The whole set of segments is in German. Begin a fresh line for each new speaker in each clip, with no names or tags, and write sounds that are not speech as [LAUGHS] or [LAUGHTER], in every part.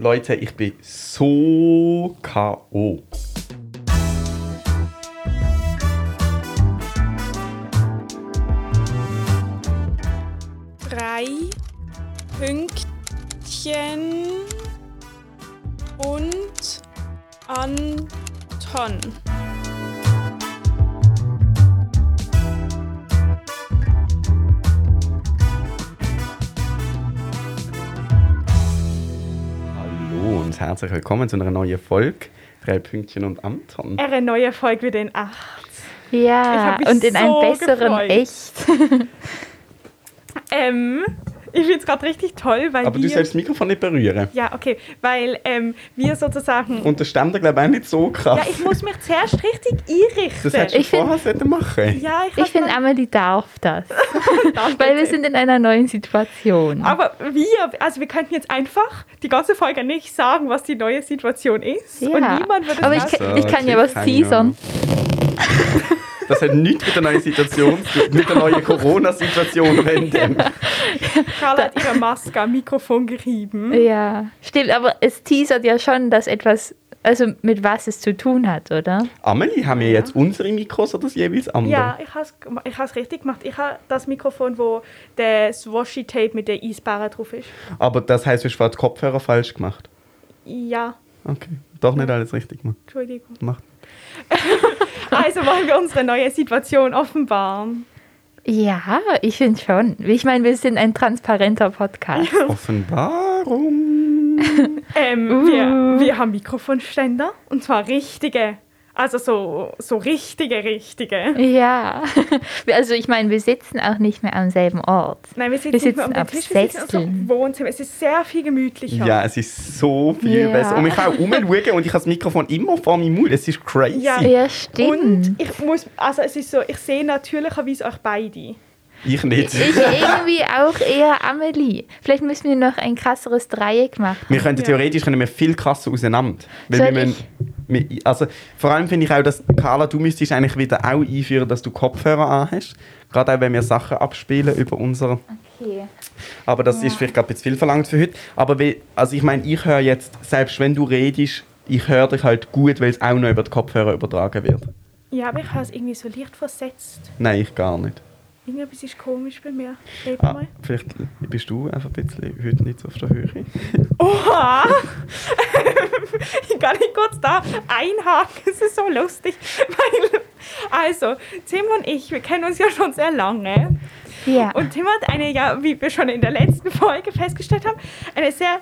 Leute, ich bin so K.O. willkommen zu einer neuen Folge. Drei Pünktchen und Anton.
Eine neue Folge wieder in acht.
Ja, und in einem
so
besseren
gefreut.
Echt. [LAUGHS]
Ähm, ich finde es gerade richtig toll, weil
Aber
wir...
du sollst das Mikrofon nicht berühren.
ja, okay, weil ähm, wir sozusagen...
Und der Ständer, glaube ich, auch nicht so krass.
ja, ich muss mich zuerst richtig einrichten.
das hättest du
Ich find-
vorher sollten machen
ja, ich,
Ich finde,
mal-
Amelie darf das. [LAUGHS]
Danke.
Weil wir sind in einer neuen Situation.
Aber wir, also wir könnten jetzt einfach die ganze Folge nicht sagen, was die neue Situation ist. Und
Ja.
niemand würde es
Aber ich, ich kann ja was teasern. [LAUGHS]
Das hat nichts mit der neuen Situation zu tun, mit der neuen Corona-Situation, denn.
Carla hat ihre Maske am Mikrofon gerieben.
Ja, stimmt, aber es teasert ja schon, dass etwas, also mit was es zu tun hat, oder?
Amelie, haben wir jetzt unsere Mikros oder das jeweils andere?
Ja, ich habe es ich has richtig gemacht. Ich habe das Mikrofon, wo das Washi-Tape mit der Eisbären drauf ist.
Aber das heisst, du hast die Kopfhörer falsch gemacht.
Ja,
Okay, doch nicht alles richtig gemacht.
Entschuldigung.
Macht. [LAUGHS]
Also wollen wir unsere neue Situation offenbaren.
Ja, ich finde schon. Ich meine, wir sind ein transparenter Podcast.
Offenbarung. [LAUGHS]
Ähm,
Uh.
wir, wir haben Mikrofonständer und zwar richtige. Also so, so richtige, richtige.
Ja, [LAUGHS] also ich meine, wir sitzen auch nicht mehr am selben Ort.
Nein, wir sitzen,
Wir
nicht mehr
sitzen
um
auf
den Tisch, wir sitzen unserem Wohnzimmer. Es ist sehr viel gemütlicher.
Ja, es ist so viel
Ja.
besser. Und ich kann auch umschauen und ich habe das Mikrofon immer vor meinem Mund. Es ist crazy.
Ja.
Ja, stimmt.
Und ich muss, also es ist so, ich sehe natürlicherweise euch beide.
Ich nicht.
Ich [LAUGHS] irgendwie auch eher Amelie. Vielleicht müssen wir noch ein krasseres Dreieck machen.
Wir könnten
Ja.
theoretisch können wir viel krasser auseinander. Weil
Soll
wir müssen, wir, also, vor allem finde ich auch, dass, Carla, du müsstest eigentlich wieder auch einführen, dass du Kopfhörer anhast. Gerade auch, wenn wir Sachen abspielen über unsere.
Okay.
Aber das ist vielleicht gerade ein bisschen viel verlangt für heute. Aber wie, also ich meine, ich höre jetzt, selbst wenn du redest, ich höre dich halt gut, weil es auch noch über die Kopfhörer übertragen wird.
Ja, aber ich habe es irgendwie so leicht versetzt.
Nein, ich gar nicht.
Irgendetwas ist komisch bei mir. Red
Ah,
mal.
vielleicht bist du einfach ein bisschen heute nicht so auf der Höhe. [LAUGHS]
Oha! ich kann nicht kurz da einhaken, es ist so lustig. Weil, also, Tim und ich, wir kennen uns ja schon sehr lange.
Ja.
Und Tim hat eine, ja, wie wir schon in der letzten Folge festgestellt haben, eine sehr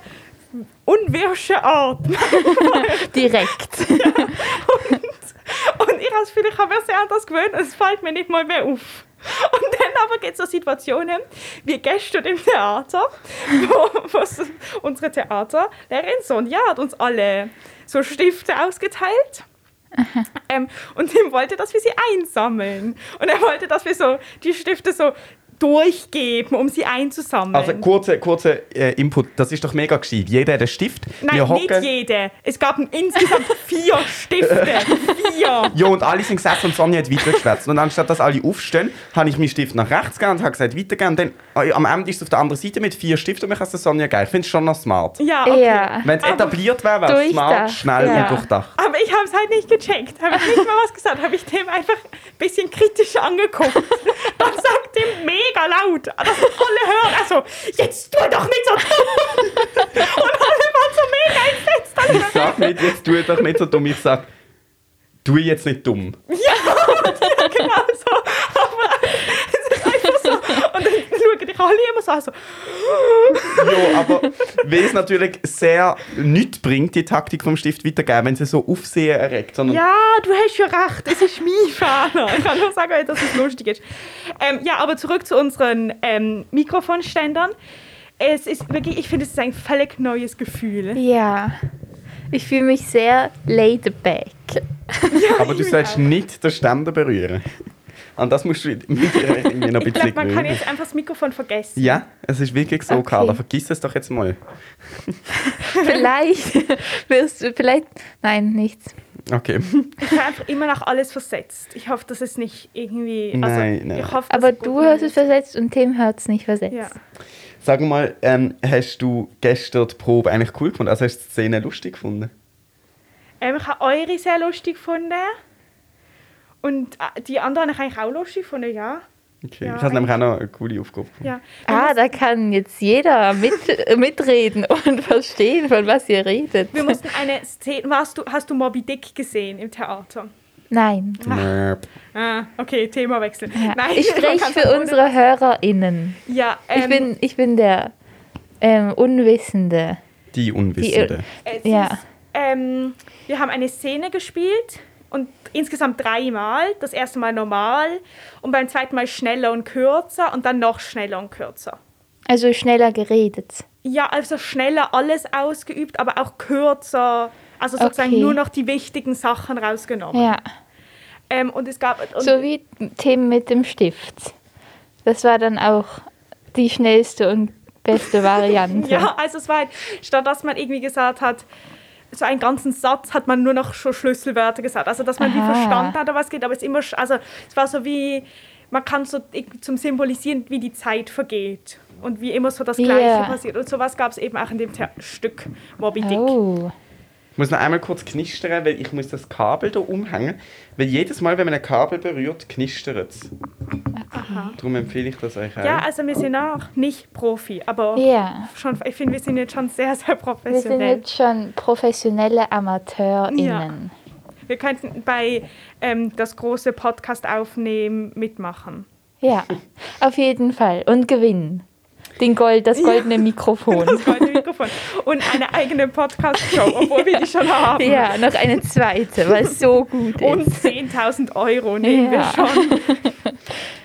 unwirsche Art. [LAUGHS]
Direkt.
Und ich habe das Gefühl, ich habe mir sehr an das gewöhnt und es fällt mir nicht mal mehr auf. Und dann aber gibt es so Situationen wie gestern im Theater, wo, wo unsere Theaterlehrerin Sonja hat uns alle so Stifte ausgeteilt. Ähm, und Tim wollte, dass wir sie einsammeln. Und er wollte, dass wir so die Stifte so durchgeben, um sie einzusammeln.
Also kurzer kurze, äh, Input, das ist doch mega gescheit. Jeder hat einen Stift.
Nein,
wir
nicht
hocken-
jede. Es gab insgesamt [LAUGHS] vier Stifte. Vier. [LAUGHS]
Ja, und alle sind gesessen und Sonja hat weitergeschwätzt. Und anstatt dass alle aufstehen, habe ich meinen Stift nach rechts gegeben und habe gesagt, weitergehen. Und dann äh, am Ende ist es auf der anderen Seite mit vier Stiften und ich habe es Sonja gegeben. Ich finde es schon noch smart.
Ja, okay.
Ja.
Wenn es etabliert wäre, wäre es smart, schnell
ja.
und durchdacht.
Aber ich habe es halt nicht gecheckt. Habe ich nicht mal was gesagt. Habe ich Tim einfach ein bisschen kritisch angeguckt. [LAUGHS] Dann sagt Tim mega laut, dass alle hören. Also, jetzt tu doch nicht so dumm. [LAUGHS] Und alle waren so mega entsetzt.
Ich sag nicht, jetzt tu doch nicht so dumm. Ich sag, tu jetzt nicht dumm. [LAUGHS]
genau so. Aber es ist einfach so. Und dann dich alle immer so an. So,
Ja, aber weil es natürlich sehr nichts bringt, die Taktik vom Stift weitergeben, wenn sie so Aufsehen erregt. Sondern
ja, du hast ja recht. Es ist mein Fehler. Ich kann nur sagen, dass es lustig ist. Ähm, ja, aber zurück zu unseren ähm, Mikrofonständern. Es ist wirklich, ich finde, es ist ein völlig neues Gefühl.
Ja. Ich fühle mich sehr laid back.
aber du
ich
sollst
auch.
nicht den Ständer berühren. An das musst du mit irgendwie noch ein
Ich
bisschen
glaube, man kann jetzt einfach das Mikrofon vergessen.
Ja, es ist wirklich so,
Okay.
Carla. Vergiss es doch jetzt mal. [LAUGHS]
Vielleicht wirst du, vielleicht, nein, nichts.
Okay.
Ich habe einfach immer noch alles versetzt. Ich hoffe, dass es nicht irgendwie. Also,
Nein, nein.
Ich hoffe,
Aber du hast es versetzt und Tim hat es nicht versetzt.
Ja.
Sag mal, ähm, hast du gestern die Probe eigentlich cool gefunden? Also hast du die Szene lustig gefunden?
Ähm, ich habe eure sehr lustig gefunden. Und äh, die anderen habe ich auch lustig gefunden, ja.
Okay.
Ja,
ich habe nämlich auch noch eine coole Aufgabe
ja.
Ah, da kann jetzt jeder mit, mitreden [LAUGHS] und verstehen, von was ihr redet.
Wir mussten eine Szene. Warst du, hast du Moby Dick gesehen im Theater?
Nein.
Ah, okay, Themawechsel.
Ja.
Nein,
ich [LAUGHS] spreche für unsere HörerInnen.
Ja, ähm,
Ich, bin, ich bin der ähm, Unwissende.
Die Unwissende.
es
ja.
ist, ähm, wir haben eine Szene gespielt und insgesamt dreimal. Das erste Mal normal und beim zweiten Mal schneller und kürzer und dann noch schneller und kürzer.
Also schneller geredet.
Ja, also schneller alles ausgeübt, aber auch kürzer. Also sozusagen
Okay.
nur noch die wichtigen Sachen rausgenommen.
Ja.
Ähm, und es gab. Und
So wie Themen mit dem Stift. Das war dann auch die schnellste und beste [LAUGHS] Variante.
Ja, also es war halt, statt dass man irgendwie gesagt hat, so einen ganzen Satz hat man nur noch schon Schlüsselwörter gesagt. Also dass man wie
Aha.
verstanden hat, was geht, aber es ist immer, also es war so wie, man kann so zum Symbolisieren, wie die Zeit vergeht und wie immer so das Gleiche
Ja.
passiert. Und sowas gab es eben auch in dem The Stück Moby Dick.
Oh.
Ich muss noch einmal kurz knistern, weil ich muss das Kabel hier umhängen. Weil jedes Mal, wenn man ein Kabel berührt, knistert es. Darum empfehle ich das euch auch.
Ja, also wir sind auch nicht Profi, aber
Ja.
schon, ich finde, wir sind jetzt schon sehr, sehr
Wir sind
professionell.
jetzt schon professionelle AmateurInnen.
Wir könnten bei ähm, das große Podcast aufnehmen mitmachen.
Ja. auf jeden Fall. Und gewinnen. Den Gold, das goldene Mikrofon.
Das goldene Mikrofon. Und eine eigene Podcast-Show, obwohl wir die schon haben.
Ja, noch eine zweite, weil es so gut
Und
ist.
10.000 Euro nehmen
Ja.
wir schon.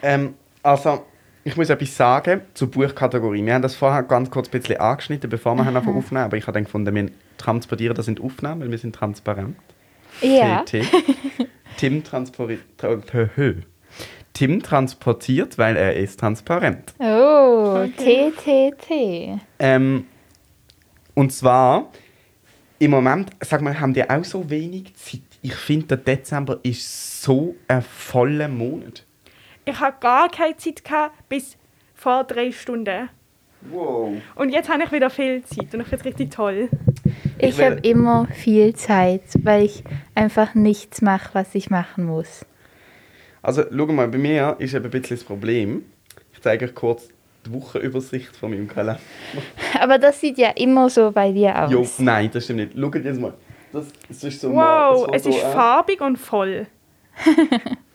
Ähm, also, ich muss etwas sagen zur Buchkategorie. Wir haben das vorher ganz kurz ein bisschen angeschnitten, bevor wir anfangen aufnehmen. Aber ich habe dann gefunden, wir transportieren das in die Aufnahme, weil wir sind transparent.
Ja.
TT. Tim, transpori- tra- hö. Tim transportiert, weil er ist transparent.
Oh, TTT.
Ähm, und zwar, im Moment, sag mal, haben die auch so wenig Zeit. Ich finde, der Dezember ist so ein voller Monat.
Ich habe gar keine Zeit gehabt, bis vor drei Stunden.
Wow.
Und jetzt habe ich wieder viel Zeit und ich finde es richtig toll.
Ich habe immer viel Zeit, weil ich einfach nichts mache, was ich machen muss.
Also, schau mal, bei mir ist eben ein bisschen das Problem. Ich zeige euch kurz die Wochenübersicht von meinem Kalender. [LAUGHS]
Aber das sieht ja immer so bei dir aus.
Jo, nein, das stimmt nicht. Schaut jetzt mal. Das, das ist so
Wow,
mal,
es
so
ist
aus.
farbig und voll. [LAUGHS]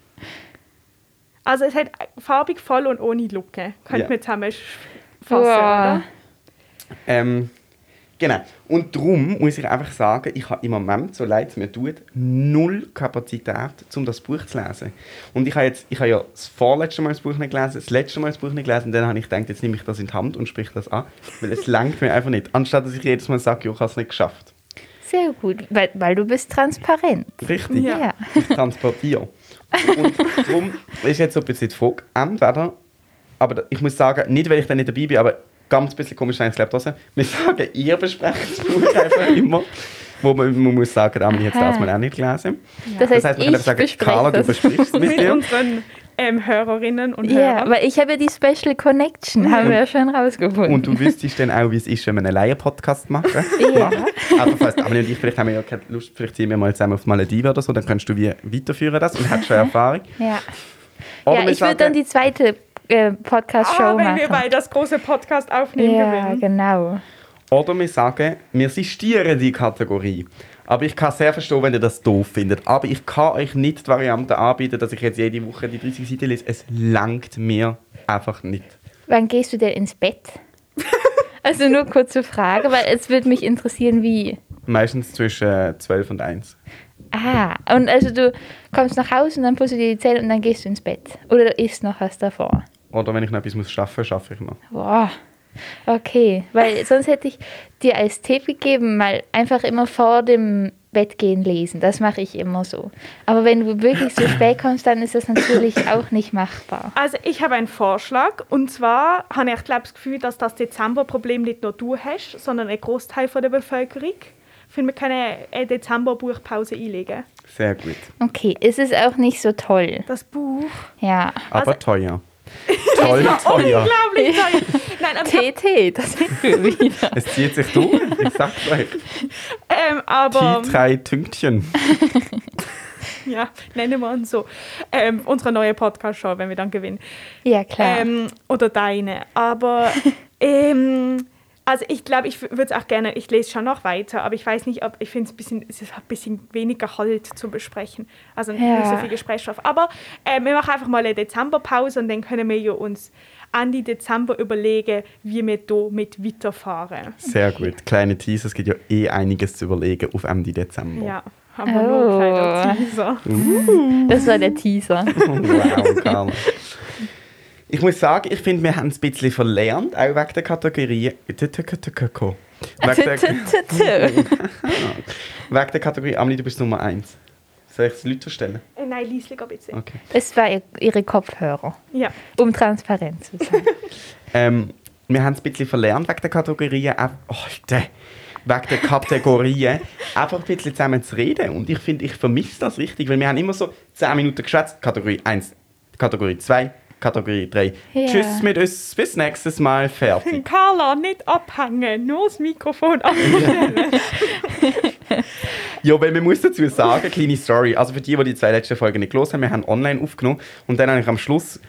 also es hat farbig, voll und ohne Lücke. Könnte
Ja.
man zusammen fassen,
Wow.
oder?
Ähm, genau. Und darum muss ich einfach sagen, ich habe im Moment, so leid es mir tut, null Kapazität, um das Buch zu lesen. Und ich habe, jetzt, ich habe ja das vorletzte Mal das Buch nicht gelesen, das letzte Mal das Buch nicht gelesen, und dann habe ich gedacht, jetzt nehme ich das in die Hand und sprich das an, weil es langt mir einfach nicht. Anstatt dass ich jedes Mal sage, ja, ich habe es nicht geschafft.
Sehr gut, weil, weil du bist transparent.
Richtig.
Ja.
Ja.
Ich transportiere. Und darum ist jetzt so ein bisschen die Frage, entweder, aber da- ich muss sagen, nicht weil ich dann nicht dabei bin, aber ganz ein bisschen komisch sein, ich glaube das. Wir sagen, ihr besprecht das Buch einfach immer. Wo man, man muss sagen, Amelie hat es
Aha.
das mal auch nicht gelesen.
Das heißt,
man kann
ich
einfach sagen, Carla, du
das.
besprichst es mit [LAUGHS]
Mit
dir.
Ähm, Hörerinnen und
Ja,
Hörern.
weil ich habe ja die Special Connection, haben wir ja schon rausgefunden.
Und du wüsstest dann auch, wie es ist, wenn wir einen Laien-Podcast [LAUGHS] machen.
Ja.
Also falls Amelie und ich, vielleicht haben wir ja keine Lust, vielleicht ziehen wir mal zusammen auf die Malediven oder so, dann kannst du wie weiterführen das und hast schon [LAUGHS] Erfahrung.
ja.
Oder
ja, ich würde dann die zweite äh, Podcast-Show
Ah, wenn
machen.
wir bei das große Podcast aufnehmen
ja,
gewinnen.
genau.
Oder wir sagen, wir sistieren die Kategorie. Aber ich kann sehr verstehen, wenn ihr das doof findet. Aber ich kann euch nicht die Variante anbieten, dass ich jetzt jede Woche die 30 Seiten lese. Es langt mir einfach nicht.
Wann gehst du denn ins Bett? [LAUGHS] also nur kurze Frage, weil es würde mich interessieren, wie.
Meistens zwischen äh, 12 und 1.
Ah, und also du kommst nach Hause und dann putzt du dir die Zähne und dann gehst du ins Bett. Oder isst noch was davor.
Oder wenn ich noch etwas muss schaffen muss, schaffe ich noch.
Boah. Okay, weil sonst hätte ich dir als Tipp gegeben, mal einfach immer vor dem Bettgehen lesen. Das mache ich immer so. Aber wenn du wirklich so spät kommst, dann ist das natürlich auch nicht machbar.
Also ich habe einen Vorschlag und zwar habe ich glaube das Gefühl, dass das Dezemberproblem nicht nur du hast, sondern ein Großteil von der Bevölkerung. Ich finde, wir können eine Dezember-Buchpause einlegen.
Sehr gut.
Okay, es ist auch nicht so toll.
Das Buch,
Ja.
Aber
Also-
teuer. [LAUGHS] Toll, teuer.
Unglaublich teuer. Nein, aber,
TT, das sind wir [LAUGHS] wieder.
Es zieht sich durch, ich sag's euch.
ähm, aber
Die drei Tünktchen. [LAUGHS]
ja, nennen wir uns so. Ähm, unsere neue Podcast-Show, wenn wir dann gewinnen.
Ja, klar.
Ähm, oder deine. Aber ähm, also ich glaube, ich würde es auch gerne, ich lese schon noch weiter, aber ich weiß nicht, ob ich finde es ein bisschen, es ist ein bisschen weniger Halt zu besprechen. Also nicht
Ja.
so viel Gesprächsstoff. Aber äh, wir machen einfach mal eine Dezemberpause und dann können wir ja uns Ende Dezember überlegen, wie wir hier mit weiterfahren.
Sehr gut. Kleine Teaser, es gibt ja eh einiges zu überlegen auf Ende Dezember.
Ja, haben wir nur
Oh.
einen kleinen Teaser.
das war der Teaser. [LAUGHS]
Wow, Carla. Ich muss sagen, ich finde, wir haben es ein bisschen verlernt, auch wegen der Kategorie. Wegen der, [LAUGHS] wegen der Kategorie, Amelie, du bist Nummer 1. Soll ich es Leute stellen?
Äh, Nein, Liesli, ein bisschen.
Okay.
Es war ihr- ihre Kopfhörer,
Ja.
um transparent zu sein. [LAUGHS]
Ähm, wir haben es ein bisschen verlernt wegen der Kategorien. Auch, Alter, wegen der Kategorien [LAUGHS] einfach ein bisschen zusammen zu reden. Und ich finde, ich vermisse das richtig, weil wir haben immer so 10 Minuten geschwätzt. Kategorie 1, Kategorie 2, Kategorie 3.
Ja.
Tschüss mit uns, bis nächstes Mal, fertig. [LAUGHS]
Carla, nicht abhängen, nur das Mikrofon abstellen. [LAUGHS]
Ja, weil man muss dazu sagen, kleine Story. Also für die, die die zwei letzten Folgen nicht gelesen haben, wir haben online aufgenommen und dann habe ich am Schluss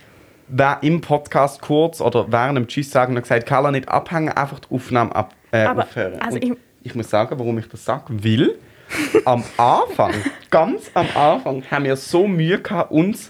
wer im Podcast kurz oder während dem Tschüss sagen noch gesagt, Carla nicht abhängen, einfach die Aufnahme ab, äh,
Aber,
aufhören.
also ich-
ich muss sagen, warum ich das sage, weil am [LAUGHS] Anfang, ganz am Anfang, haben wir so Mühe gehabt, uns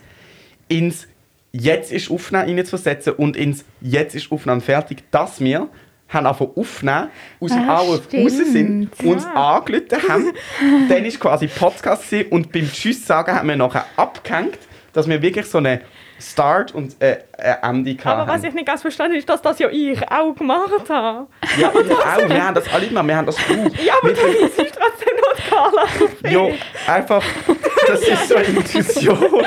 ins Jetzt ist Aufnahme reinzuversetzen und ins Jetzt ist Aufnahme fertig, dass wir haben einfach aufnehmen, aus dem
Ah,
Auge raus sind, uns angerufen haben. [LAUGHS] Dann war quasi Podcast und beim Tschüss sagen haben wir nachher abgehängt, dass wir wirklich so eine Start und äh, äh, Ende hatten.
Aber was ich nicht ganz verstanden habe, ist, dass das ja ich auch gemacht habe.
ja, ich auch. Wir haben das alle gemacht. Wir haben das gut. [LAUGHS]
Ja, aber du liest trotzdem die Carla.
Jo, einfach, das ist so eine Intuition.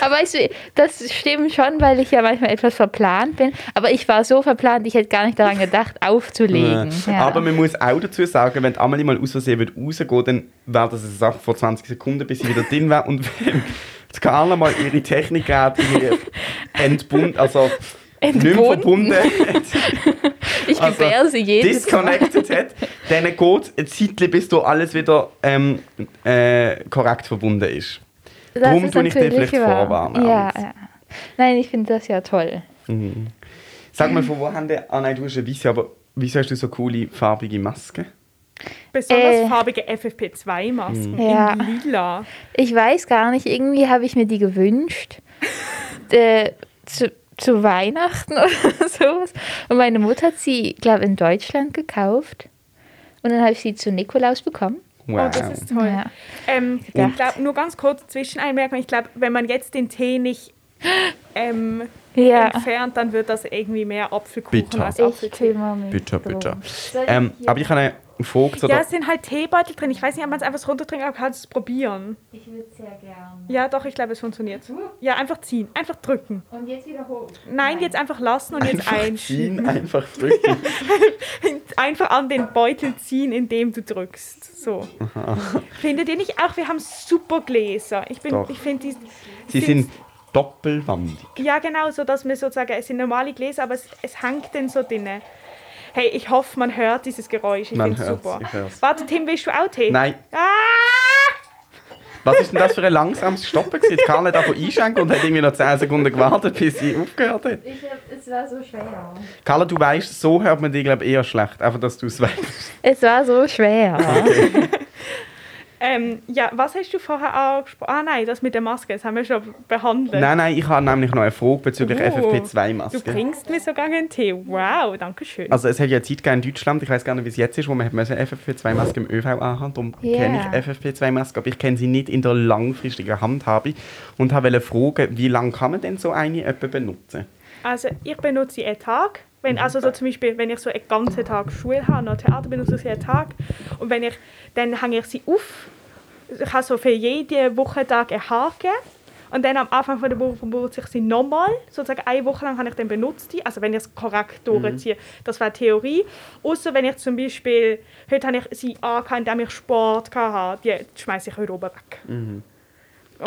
Aber weißt du, das stimmt schon, weil ich ja manchmal etwas verplant bin. Aber ich war so verplant, ich hätte gar nicht daran gedacht, aufzulegen. [LAUGHS] Ja.
Aber man muss auch dazu sagen, wenn Amelie mal aus Versehen wird rausgehen, dann wäre das eine Sache von 20 Sekunden, bis sie wieder drin wäre. Und wenn die Carla mal ihre Technik ihre entbunden, also nicht mehr
Entbunden?
verbunden hat, [LAUGHS]
ich
also
gebäre sie jedes Mal.
disconnected hat, dann geht es ein Zeitchen, bis da alles wieder ähm, äh, korrekt verbunden ist.
Das
Darum
ist
tue ich
natürlich
vielleicht
wahr.
vorwarnen,
Ja, ja. Nein, ich finde das ja toll.
Sag mal, von wo haben die... Ah nein, du hast eine weiße, aber wieso hast du so coole farbige Masken?
Besonders
Äh.
farbige FFP2-Masken
Ja.
in lila.
Ich weiß gar nicht, irgendwie habe ich mir die gewünscht. [LAUGHS] äh, zu, zu Weihnachten [LAUGHS] oder sowas. Und meine Mutter hat sie, glaube in Deutschland gekauft. Und dann habe ich sie zu Nikolaus bekommen.
Wow.
Oh, das ist toll.
Ja.
Ähm, ich glaube, nur ganz kurz Zwischeneinmerkung. Ich glaube, wenn man jetzt den Tee nicht ähm,
Ja.
entfernt, dann wird das irgendwie mehr Apfelkuchen
Bitter.
als
Ich
Apfeltee.
Bitter, bitter.
Ich
Ähm, aber ich habe eine Frage zu
Ja,
der...
es sind halt Teebeutel drin. Ich weiß nicht, ob man es einfach runtertrinken, aber kann es probieren.
Ich würde sehr gerne.
Ja, doch, ich glaube, es funktioniert. Ja, einfach ziehen. Einfach drücken.
Und jetzt wieder hoch.
Nein, jetzt einfach lassen und jetzt
Einfach
einschieben.
ziehen, [LAUGHS] einfach drücken. [LAUGHS]
Einfach an den Beutel ziehen, indem du drückst. So. Findet ihr nicht auch, wir haben super Gläser. Ich, bin-
Doch.
ich finde die.
Sie sind doppelwandig.
Ja, genau, so dass wir sozusagen, es sind normale Gläser, aber es, es hängt dann so drin. Hey, ich hoffe, man hört dieses Geräusch. Ich
Man
finde es
hört's,
super.
ich hör's.
Warte, Tim, willst du auch Tee?
Nein.
Ah!
Was ist denn das für ein langsames Stoppen? gewesen? Karl hat davon einschenken und hat irgendwie noch 10 Sekunden gewartet, bis sie aufgehört hat.
Ich hab, es war so schwer.
Carla, du weißt, so hört man dich glaube eher schlecht. Einfach, dass du es weißt.
Es war so schwer. [LAUGHS]
Ähm, ja, was hast du vorher angesprochen? Ah nein, das mit der Maske, das haben wir schon behandelt.
Nein, nein, ich habe nämlich noch eine Frage bezüglich
Oh, Du
FFP2-Masken.
bringst mir sogar einen Tee. Wow, danke schön.
Also es hat ja Zeit gegeben in Deutschland, ich weiß gar nicht, wie es jetzt ist, wo man hat müssen FFP2-Maske im ÖV anhaben Darum
Ja.
kenne ich FFP2-Maske, aber ich kenne sie nicht in der langfristigen Handhabung. Und wollte fragen, wie lange kann man denn so eine etwa benutzen?
Also ich benutze sie einen Tag. Wenn, also so zum Beispiel, wenn ich so einen ganzen Tag Schule habe, noch Theater benutze ich sie einen Tag. Und wenn ich, dann hänge ich sie auf. Ich habe so für jeden Wochentag einen Haken. Und dann am Anfang von der Woche benutze ich sie nochmal. Sozusagen eine Woche lang habe ich dann benutzt die. Also wenn ich es korrekt durchziehe. Das wäre Theorie. Außer wenn ich zum Beispiel, heute habe ich sie angehabt, indem ich Sport hatte. Die schmeiße ich heute oben weg. Und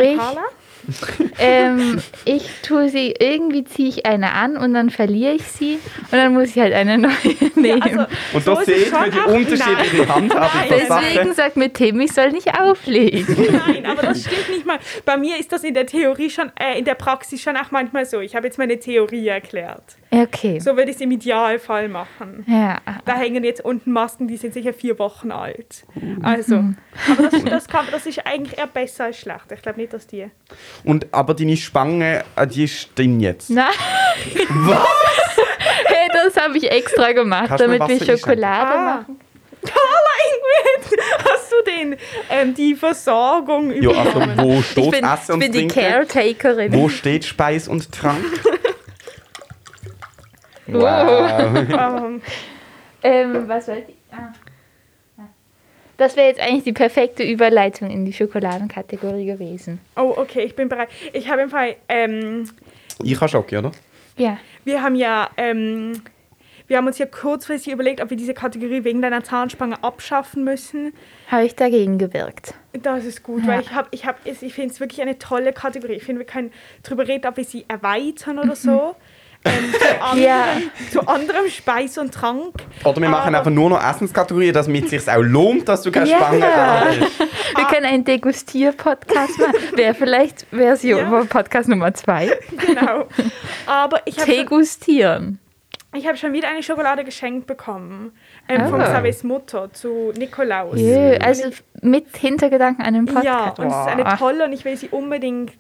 Ich-
Carla? [LAUGHS]
ähm, ich tue sie, irgendwie ziehe ich eine an und dann verliere ich sie und dann muss ich halt eine neue [LAUGHS] nehmen.
Also,
Und
so
da
ist es
seht ihr die
auch-
unterschiedliche Handhabung
Nein.
der
Deswegen sagt mir Tim, ich soll nicht auflegen. [LAUGHS]
Nein, aber das stimmt nicht mal. Bei mir ist das in der Theorie schon, äh, in der Praxis schon auch manchmal so. Ich habe jetzt meine Theorie erklärt.
Okay.
So würde ich es im Idealfall machen.
Ja.
Da hängen jetzt unten Masken, die sind sicher vier Wochen alt. Also, aber das, das, kann, das ist eigentlich eher besser als schlecht. Ich glaube nicht, dass die.
Und, aber deine Spange, äh, die ist drin jetzt.
Nein. [LAUGHS] hey, das habe ich extra gemacht,
Kannst
damit wir? Schokolade
Ah.
machen.
Carla Ingrid, hast du den, ähm, die Versorgung
Ja, also
übernommen?
wo
Ich
steht
bin,
Essen
ich
und
bin die
Trinken?
Caretakerin.
Wo steht Speis und Trank? [LAUGHS]
Wow.
Wow.
Ähm, [LAUGHS]
Ähm, was wollte ich? Ah. Das wäre jetzt eigentlich die perfekte Überleitung in die Schokoladenkategorie gewesen.
oh, okay, ich bin bereit. Ich habe im Fall, ähm,
Ich habe Schoki, oder?
Ja.
wir haben ja, ähm, wir haben uns ja kurzfristig überlegt, ob wir diese Kategorie wegen deiner Zahnspange abschaffen müssen.
Habe ich dagegen gewirkt.
Das ist gut,
Ja.
weil ich, hab, ich, hab, ich finde es wirklich eine tolle Kategorie. Ich finde, wir können darüber reden, ob wir sie erweitern oder so. [LAUGHS] Ähm, zu, [LAUGHS] anderem,
Ja.
zu anderem Speis und Trank.
Oder wir machen
Aber-
einfach nur noch Essenskategorien, damit es sich auch lohnt, dass du keine
Ja.
Spange hast.
Wir können einen Degustier-Podcast machen. [LAUGHS] Wäre vielleicht Version
Ja.
Podcast Nummer zwei.
Genau. Aber ich habe schon,
Degustieren.
ich hab schon wieder eine Schokolade geschenkt bekommen. Ähm,
Oh.
Von Xaviers Mutter zu Nikolaus.
Jö, also mit Hintergedanken an den Podcast.
Ja, und es ist eine tolle und ich will sie unbedingt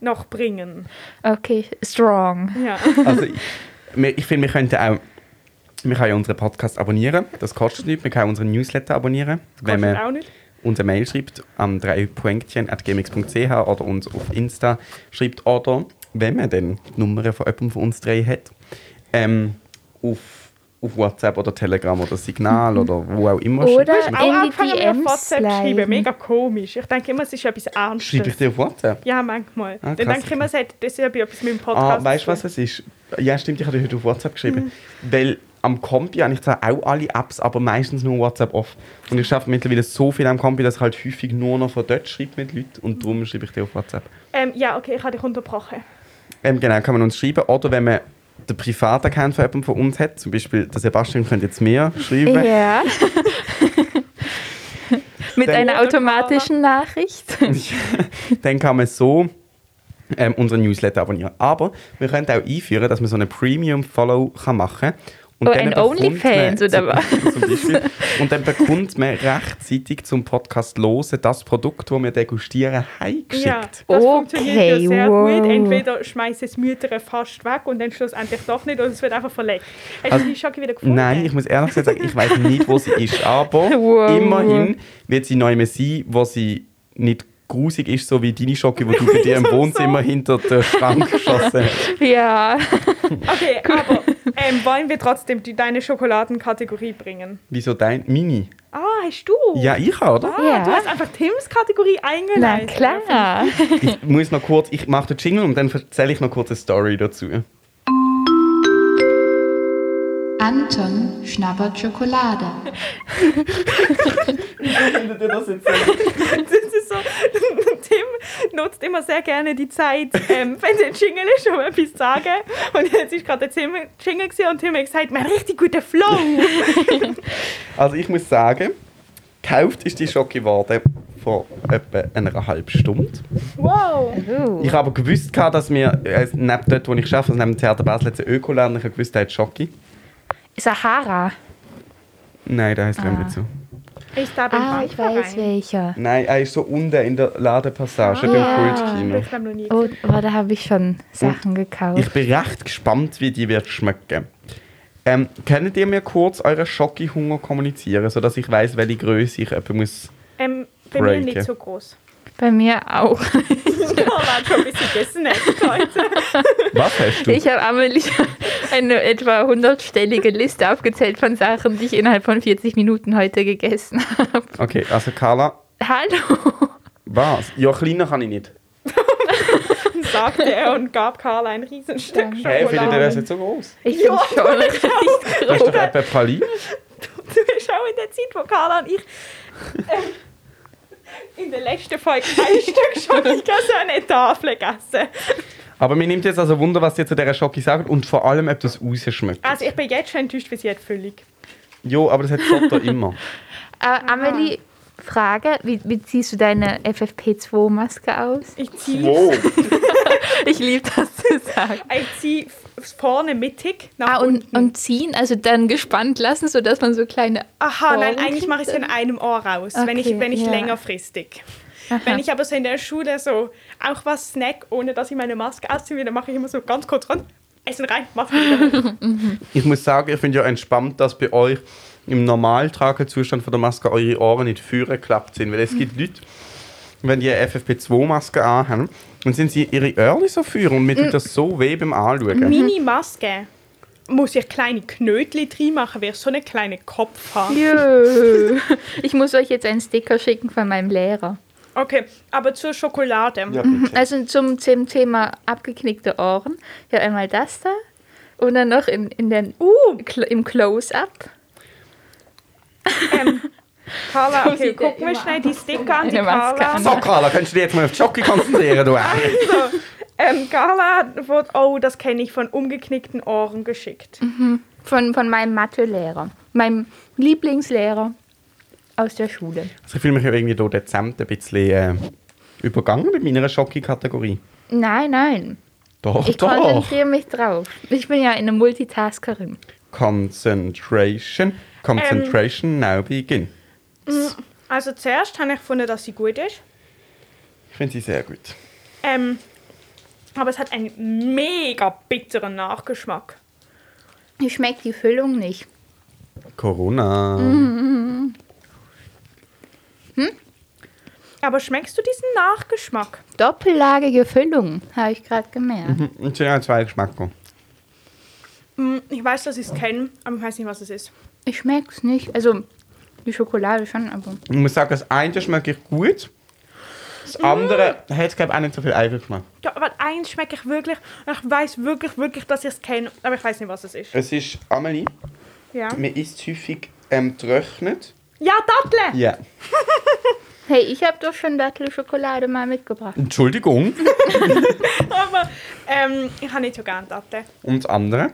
noch bringen.
Okay, strong.
Ja. [LAUGHS]
Also, ich, ich finde, wir könnten auch. Wir können ja unseren Podcast abonnieren. Das kostet nichts. Wir können unseren Newsletter abonnieren. wenn
Kostet
man
auch nicht.
uns eine Mail schreibt am 3.gmx.ch oder uns auf Insta schreibt oder wenn man dann die Nummer von jemandem von uns drei hat, ähm, auf, auf WhatsApp oder Telegram oder Signal oder wo auch immer.
Oder
schreibt.
Auch anfangen wir auf WhatsApp schreiben.
sliden.
Mega komisch. Ich denke immer, es ist etwas
Schreibe ich
Ernstes.
dir auf WhatsApp?
Ja, manchmal.
Ah,
Dann denke ich immer, es hat- das ist ja etwas mit dem
Ah,
Podcast.
weißt du,
zu
was es ist? Ja, stimmt, ich habe dir heute auf WhatsApp geschrieben.
Mhm.
Weil am Kompi habe ich zwar auch alle Apps, aber meistens nur WhatsApp off. Und ich schaffe mittlerweile so viel am Kompi, dass ich halt häufig nur noch von dort schreibe mit Leuten und darum schreibe ich dir auf WhatsApp.
Ähm, ja, okay, ich habe dich unterbrochen.
Ähm, genau, kann man uns schreiben. Oder wenn man den Privataccount von jemandem von uns hat, zum Beispiel der Sebastian könnte jetzt mir schreiben.
Ja. [LAUGHS] Mit
Dann-
einer automatischen Nachricht. [LAUGHS]
dann kann man so ähm, unseren Newsletter abonnieren. Aber wir können auch einführen, dass man so einen Premium-Follow machen kann. Und
Oh,
dann
ein
bekommt
OnlyFans,
man-
oder was? [LAUGHS]
Zum Beispiel. Und dann bekommt man rechtzeitig zum Podcast losen das Produkt, das wir degustieren, heimgeschickt.
Ja, das
Okay,
funktioniert ja sehr
wow.
gut. Entweder schmeißen es Mütter fast weg und dann schlussendlich doch nicht oder es wird einfach verlegt. Hast
Also-
du die Schocke wieder gefunden?
Nein, ich muss ehrlich gesagt sagen, ich weiß nicht, wo sie ist. Aber [LAUGHS]
Wow.
immerhin wird sie neu sein, wo sie nicht grusig ist, so wie deine Schocke, wo du bei dir im [LAUGHS]
So.
Wohnzimmer hinter den Schrank geschossen hast. [LAUGHS]
Ja. [LAUGHS]
Okay, aber ähm, wollen wir trotzdem die, deine Schokoladenkategorie bringen?
Wieso dein Mini?
Ah, hast du?
Ja, ich auch, oder?
Ah,
Ja.
du hast einfach Tims Kategorie
Na
eingeleitet.
klar.
Ich muss noch kurz, ich mache den Jingle und dann erzähle ich noch kurz eine Story dazu.
Anton schnabbert Schokolade. [LAUGHS]
Das ist so, [LAUGHS] Tim nutzt immer sehr gerne die Zeit, ähm, wenn der Jingle ist, um etwas zu sagen. Und jetzt ist gerade der Tim- Jingle und Tim hat gesagt, mein richtig guter Flow. [LAUGHS]
Also ich muss sagen, gekauft ist die Schocke geworden vor etwa einer halben Stunde.
Wow.
Ich habe aber gewusst, dass wir äh, neben dort, wo ich arbeite, also neben dem Theater Basel, jetzt einen Ökoladen, ich habe gewusst, der hat Schocke.
Sahara.
Nein, der heißt
Ah.
nicht so.
Ist da beim
Ah, ich weiß welcher.
Nein, er ist so unten in der Ladepassage
Ah.
beim
Ja.
Kultkino.
Ich
Oh, oh da habe ich schon Sachen gekauft.
Ich bin recht gespannt, wie die wird schmecken. Ähm, könnt ihr mir kurz euren Schoki-Hunger kommunizieren, sodass ich weiß, welche Größe ich etwa muss...
Ähm, bei mir
Breaken.
nicht so groß.
Bei mir auch. [LAUGHS] [LAUGHS]
Ja, hat schon ein bisschen gesnackt heute. [LAUGHS]
Was hast du?
Ich habe Amelie [LAUGHS] eine etwa 100-stellige Liste aufgezählt von Sachen, die ich innerhalb von 40 Minuten heute gegessen habe.
Okay, also Carla,
Hallo.
was? Ja, kleiner kann ich nicht.
sagte er und gab Karl ein Riesenstück
Hey, findet ihr
Schokolade.
das jetzt so groß?
Ich bin schon recht
Das ist doch etwa Pralin.
Du bist auch in der Zeit, wo Carla und ich ähm, In der letzten Folge ein [LAUGHS] Stück Schokokasse an eine Tafel gegessen.
Aber mir nimmt jetzt also Wunder, was ihr zu dieser Schoki sagt und vor allem, ob das rausschmeckt.
Also ich bin jetzt schon enttäuscht, wie sie hat völlig.
Jo, aber das hat Soto immer.
Äh, Amelie, Frage, wie, wie ziehst du deine FFP2-Maske aus?
Ich ziehe
Wow. [LAUGHS]
Ich liebe das zu sagen.
ich zieh f- vorne mittig nach
Ah, und,
unten.
und ziehen, also dann gespannt lassen, sodass man so kleine...
Aha, nein,
Ohren
eigentlich mache ich es in einem Ohr raus, wenn ich,
Okay,
wenn ich
ja.
längerfristig.
Aha.
Wenn ich aber so in der Schule so auch was snack, ohne dass ich meine Maske ausziehe, will, dann mache ich immer so ganz kurz ran, Essen rein, Maske wieder hoch. [LAUGHS]
Ich muss sagen, ich finde ja entspannt, dass bei euch im Normaltragezustand von der Maske eure Ohren nicht führen geklappt sind. Weil es gibt Leute, wenn die eine FFP2-Maske anhaben, dann sind sie ihre Ohren so führen und mir tut das so weh beim Anschauen.
Meine Maske muss ich kleine Knötchen drin machen, weil ich so einen kleinen Kopf habe.
Jö. [LAUGHS] Ich muss euch jetzt einen Sticker schicken von meinem Lehrer.
Okay, aber zur Schokolade.
Ja, bitte.
Also zum, zum Thema abgeknickte Ohren. Ja, einmal das da. Und dann noch in, in den,
Uh,
im Close-Up.
Ähm, Carla,
So
okay, guck mal schnell die Sticker an die Carla.
an.
So, Carla, kannst du dich jetzt mal auf die Schoki konzentrieren, du Arme?
So, ähm, Carla wurde, oh, das kenne ich von umgeknickten Ohren geschickt.
Von, von meinem Mathelehrer. Meinem Lieblingslehrer aus der Schule.
Also ich fühle mich ja irgendwie hier dezent ein bisschen äh, übergangen mit meiner Schoki-Kategorie.
Nein, nein.
Doch,
Ich
doch.
konzentriere mich drauf. Ich bin ja eine Multitaskerin.
Concentration. Concentration now begin.
Also zuerst habe ich gefunden, dass sie gut ist.
Ich finde sie sehr gut.
Ähm, aber es hat einen mega bitteren Nachgeschmack.
Ich schmecke die Füllung nicht.
Corona.
Aber schmeckst du diesen Nachgeschmack?
Doppellagige Füllung, habe ich gerade gemerkt.
Und sie zwei Geschmäcker.
Hm, Ich weiß, dass ich es kenne, aber ich weiß nicht, was es ist.
Ich schmecke es nicht. Also die Schokolade schon, aber.
Ich muss sagen, das eine schmeckt ich gut. Das andere hat, glaube ich, auch nicht so viel Eigelschmack.
Ja, aber eins schmecke ich wirklich. und Ich weiß wirklich, wirklich, dass ich es kenne, aber ich weiß nicht, was es ist.
Es ist, Amelie,
Ja,
man isst häufig ähm,
ja Datteln!
Ja. [LAUGHS]
Hey, ich habe doch schon Dattelschokolade mal mitgebracht.
Entschuldigung. [LAUGHS]
Aber ähm, ich habe nicht so gerne Datteln.
Und das andere?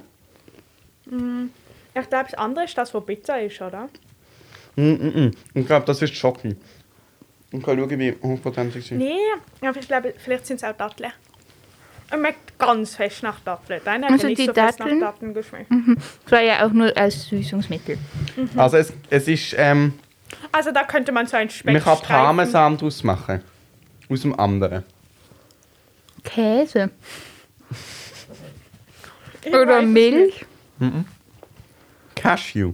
Ich glaube, das andere ist das, was bitter ist, oder?
Mm -mm -mm. Ich glaube, das ist Schoki. Ich kann schauen, wie hochprozentig sie sind.
Nee, aber ich glaube, vielleicht sind es auch Datteln. Es schmeckt ganz fest nach Datteln. Deine hat
Also
nicht
die
so fest
Datteln?
nach Datteln geschmeckt.
Das war ja auch nur als Süßungsmittel.
Also es, es ist, ähm,
Also da könnte man so einen Speck
man kann. Parmesan daraus machen. Aus dem anderen.
Käse. Oder
weiß es
Cashew.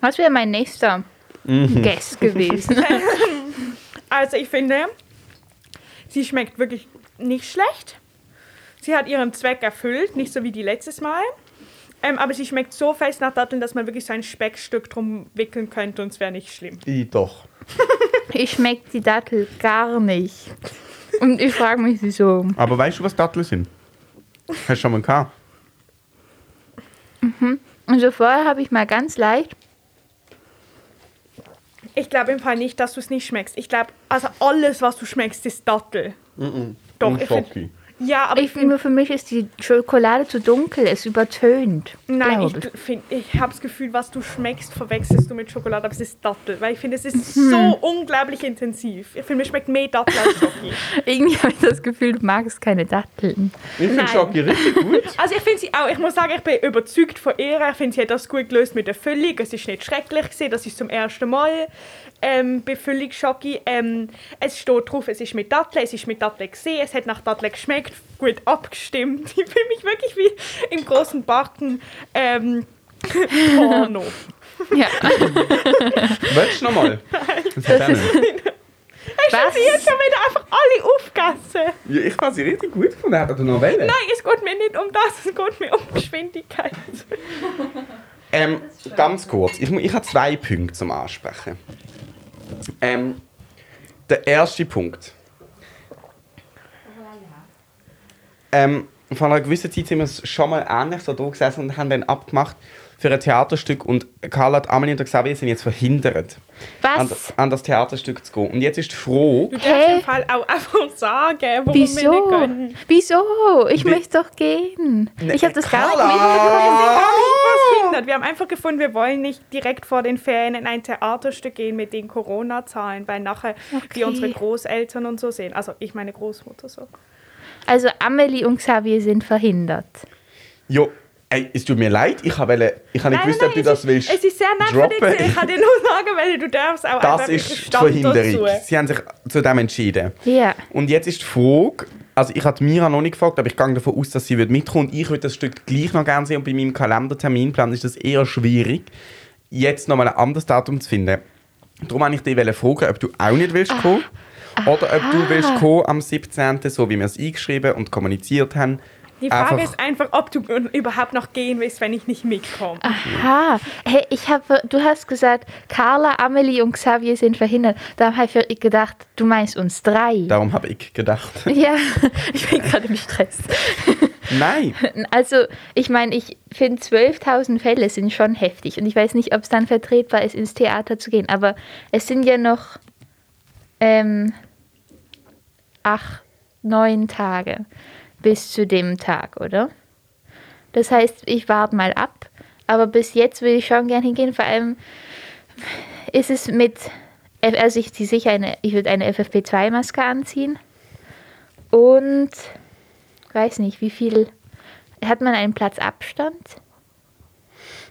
Was wäre mein nächster Guess gewesen? [LAUGHS]
Also ich finde, sie schmeckt wirklich nicht schlecht. Sie hat ihren Zweck erfüllt, nicht so wie die letztes Mal. Ähm, aber sie schmeckt so fest nach Datteln, dass man wirklich so ein Speckstück drum wickeln könnte und es wäre nicht schlimm.
I, doch. [LAUGHS]
Ich schmecke die Dattel gar nicht. Und ich frage mich, wieso.
Aber weißt du, was Datteln sind? Hast du schon mal gehabt?
Also vorher habe ich mal ganz leicht.
Ich glaube im Fall nicht, dass du es nicht schmeckst. Ich glaube, also alles, was du schmeckst, ist Dattel. Doch,
Und
ich find-. Ja, aber
Ich
ich finde,
für mich ist die Schokolade zu dunkel, es übertönt.
nein,
glaub
ich, find, ich habe das Gefühl, was du schmeckst, verwechselst du mit Schokolade, aber es ist Dattel. Weil ich finde, es ist [LAUGHS] so unglaublich intensiv. Ich finde, mir schmeckt mehr Dattel als Schoki. [LAUGHS]
Irgendwie habe ich das Gefühl, du magst keine Datteln.
Ich finde. Schoki richtig gut. [LAUGHS]
Also ich finde sie auch, ich muss sagen, ich bin überzeugt von ihr. Ich finde, sie hat das gut gelöst mit der Füllung. Es ist nicht schrecklich gewesen, das ist zum ersten Mal ähm, bei Füllung Schoki. Ähm, es steht drauf, es ist mit Datteln, es ist mit Datteln gesehen, es hat nach Datteln geschmeckt, gut abgestimmt. [LAUGHS] Ich fühle mich wirklich wie im großen Backen ähm, [LAUGHS] Porno.
Ja.
Willst du noch mal? Das hat.
Was?
Sie hat schon wieder einfach alle aufgegessen.
Ja, ich habe sie richtig gut gefunden. Hat er noch wählen?
Nein, es geht mir nicht um das, es geht mir um Geschwindigkeit.
Ähm, ganz kurz. Ich, ich habe zwei Punkte zum Ansprechen. Ähm, der erste Punkt. Ähm, vor einer gewissen Zeit sind wir schon mal ähnlich so da gesessen und haben dann abgemacht, für ein Theaterstück und Carla, Amelie und der Xavier sind jetzt verhindert, an,
Was?
an das Theaterstück zu gehen. Und jetzt ist Frage,
Du darfst
Hä?
im Fall auch einfach sagen, warum wir
Wieso?
nicht können.
Wieso? Ich
Wie-
möchte doch gehen.
Ne,
Ich habe das gar nicht
Carla!
mitbekommen.
Wir haben einfach gefunden, wir wollen nicht direkt vor den Ferien in ein Theaterstück gehen mit den Corona-Zahlen, weil nachher die
Okay.
unsere Großeltern und so sehen. Also ich meine Großmutter so.
Also Amelie und Xavier sind verhindert.
ja, ey, es tut mir leid, ich habe ich nicht gewusst, ob du das
ist,
willst
Es ist sehr nett von dir.
droppen.
Ich kann dir nur sagen, weil du darfst auch
Das ist die Verhinderung.
dazu.
Sie haben sich zu dem entschieden.
Ja.
Und jetzt ist die Frage, also ich habe Mira noch nicht gefragt, aber ich gehe davon aus, dass sie mitkommen und ich würde das Stück gleich noch gerne sehen und bei meinem Kalenderterminplan ist das eher schwierig, jetzt noch mal ein anderes Datum zu finden. Darum wollte ich dich fragen, ob du auch nicht willst kommen oder ob du willst kommen am 17., so wie wir es eingeschrieben und kommuniziert haben.
Die Frage
Einfach-
ist einfach, ob du überhaupt noch gehen willst, wenn ich nicht mitkomme.
Aha. Hey, ich habe, du hast gesagt, Carla, Amelie und Xavier sind verhindert. Da habe ich gedacht, du meinst uns drei.
Darum habe ich gedacht. [LAUGHS]
Ja, [LAUGHS] ich bin gerade im Stress. [LAUGHS]
Nein,
Also, ich meine, ich finde 12.000 Fälle sind schon heftig und ich weiß nicht, ob es dann vertretbar ist, ins Theater zu gehen. Aber es sind ja noch ähm, acht, neun Tage bis zu dem Tag, oder? Das heißt, ich warte mal ab. Aber bis jetzt würde ich schon gerne hingehen. Vor allem ist es mit, also ich ziehe sicher eine, ich würde eine FFP2-Maske anziehen. Und weiß nicht, wie viel. Hat man einen Platz Abstand?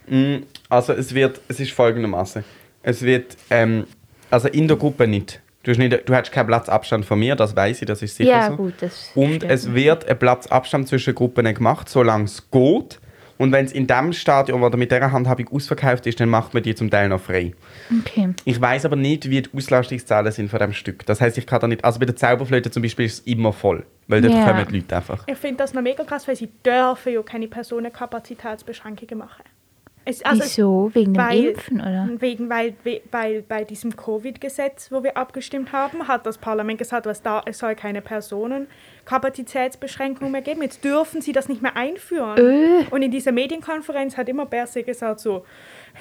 Mm, Also es wird, es ist folgendermaßen. Es wird, ähm, also in der Gruppe nicht. Du hast, nicht, du hast keinen Platzabstand von mir, das weiß ich, das ist sicher
ja,
so.
gut, das.
Und
stimmt.
es wird ein Platzabstand zwischen Gruppen gemacht, solange es geht. Und wenn es in dem Stadion oder mit dieser Handhabung ausverkauft ist, dann macht man die zum Teil noch frei.
Okay.
Ich weiß aber nicht, wie die Auslastungszahlen sind von dem Stück. Das heißt, ich kann da nicht. Also bei der Zauberflöte zum Beispiel ist es immer voll, weil dort
Ja.
kommen die Leute einfach.
Ich finde das noch mega krass, weil sie dürfen ja keine Personenkapazitätsbeschränkungen machen. Es, also es-
Wieso? Wegen dem
weil-
Impfen, oder?
Wegen, weil, we- weil bei diesem Covid-Gesetz, wo wir abgestimmt haben, hat das Parlament gesagt, was da, es soll keine Personenkapazitätsbeschränkung mehr geben. Jetzt dürfen sie das nicht mehr einführen.
Äh.
Und in dieser Medienkonferenz hat immer Berse gesagt so,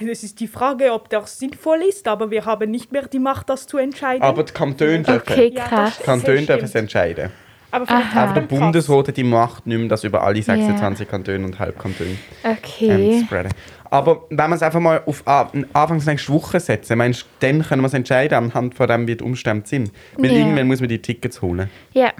es ist die Frage, ob das sinnvoll ist, aber wir haben nicht mehr die Macht, das zu entscheiden.
Aber die Kantone dürfen.
Okay,
Ja,
krass.
Kantone dürfen es entscheiden.
Aber.
Aber der. Bundesrat hat die Macht nicht mehr, das über alle 26 Kantone und Halbkantone ähm,
Okay.
zu spreaden. Aber wenn wir es einfach mal auf A- Anfangs nächste Woche setzen, meinst du, dann können wir es entscheiden, anhand von dem, wie die Umstände sind? Weil
Ja.
irgendwann muss man die Tickets holen.
Ja.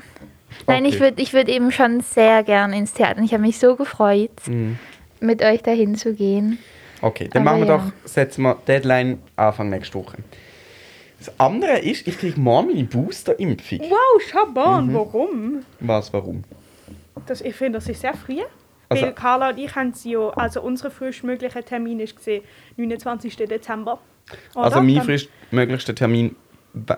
Nein, ich
Okay.
würde ich würd eben schon sehr gern ins Theater. Ich habe mich so gefreut,
Mhm.
mit euch dahin zu gehen.
Okay, dann
Aber
machen wir
ja.
doch, setzen wir Deadline Anfang nächste Woche. Das andere ist, ich kriege morgen meine Booster-Impfung.
Wow, Schabon,
Mhm.
warum?
Was, warum?
Das, ich finde, das ist sehr früh.
Also-
Weil Carla und ich haben sie ja, also unser frühestmöglicher Termin ist gesehen, 29. Dezember. Oder?
Also mein frühestmöglichster Termin,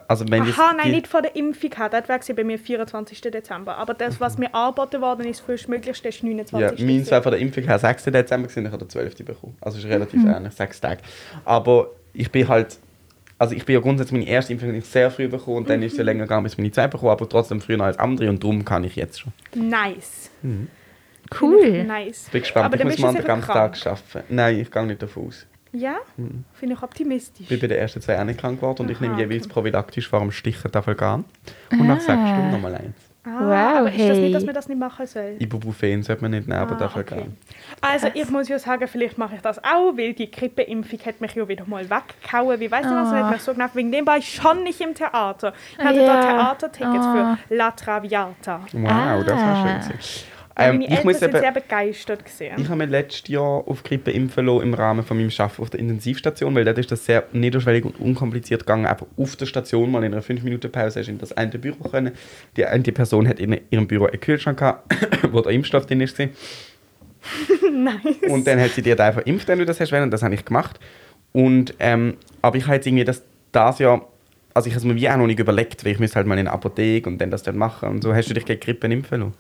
also wenn
Aha, nein, nicht vor der Impfung hat. Das wäre bei mir 24. Dezember. Aber das, was mir angeboten worden ist, frühestmöglichst, ist
Ja,
29.
meins
gewesen.
war von der Impfung her 6. Dezember, gewesen, ich habe den 12. bekommen. Also es ist relativ
Mhm.
ähnlich, sechs Tage. Aber ich bin halt, also ich bin ja grundsätzlich meine erste Impfung nicht sehr früh bekommen und dann ist es
Mhm.
ja länger gegangen, bis meine zweite bekommen, aber trotzdem früher noch als andere und darum kann ich jetzt schon.
Nice.
Cool.
Nice.
Ich bin gespannt,
Aber
ich
dann
muss mal den ganzen
krank.
Tag arbeiten. Nein, ich gehe nicht davon aus.
Ja? Finde ich optimistisch.
Ich bin bei den ersten zwei auch nicht krank geworden und ich
Aha,
nehme jeweils
okay.
prophylaktisch vor dem Stichen Tafelgan. Und nach sechs
Ah.
Stunden nochmal eins.
Ah,
Wow,
aber ist das
hey.
nicht, dass man das nicht machen soll?
Ibuprofen sollte man nicht nehmen, aber
Ah,
Tafelgan.
okay. Also ich muss ja sagen, vielleicht mache ich das auch, weil die Grippeimpfung hat mich ja wieder mal weggehauen. Wie weißt du was,
Ah.
hat mich so genervt. Wegen dem war ich schon nicht im Theater. Ich hatte
Ja.
da Theatertickets
Ah.
für La Traviata.
Wow, das war
Ah.
schön. Gewesen.
Ähm, Meine
ich
Eltern sind
eben,
sehr begeistert gesehen.
Ich habe mir letztes Jahr auf Grippe impfen lassen, im Rahmen von meinem Arbeiten auf der Intensivstation, weil dort ist das sehr niederschwellig und unkompliziert gegangen. Einfach auf der Station mal in einer 5-Minuten-Pause hast du in das eine Büro können. Die eine Person hat in ihrem Büro einen Kühlschrank gehabt, [COUGHS] wo der Impfstoff drin ist. [LAUGHS]
nice.
Und dann hat sie dir einfach impft, wenn du das hast wollen, und das habe ich gemacht. Und, ähm, aber ich habe jetzt irgendwie das, das Jahr, also ich habe es mir wie auch noch nicht überlegt, weil ich müsste halt mal in eine Apotheke und dann das dann machen und so. Hast du dich gegen Grippe impfen lassen?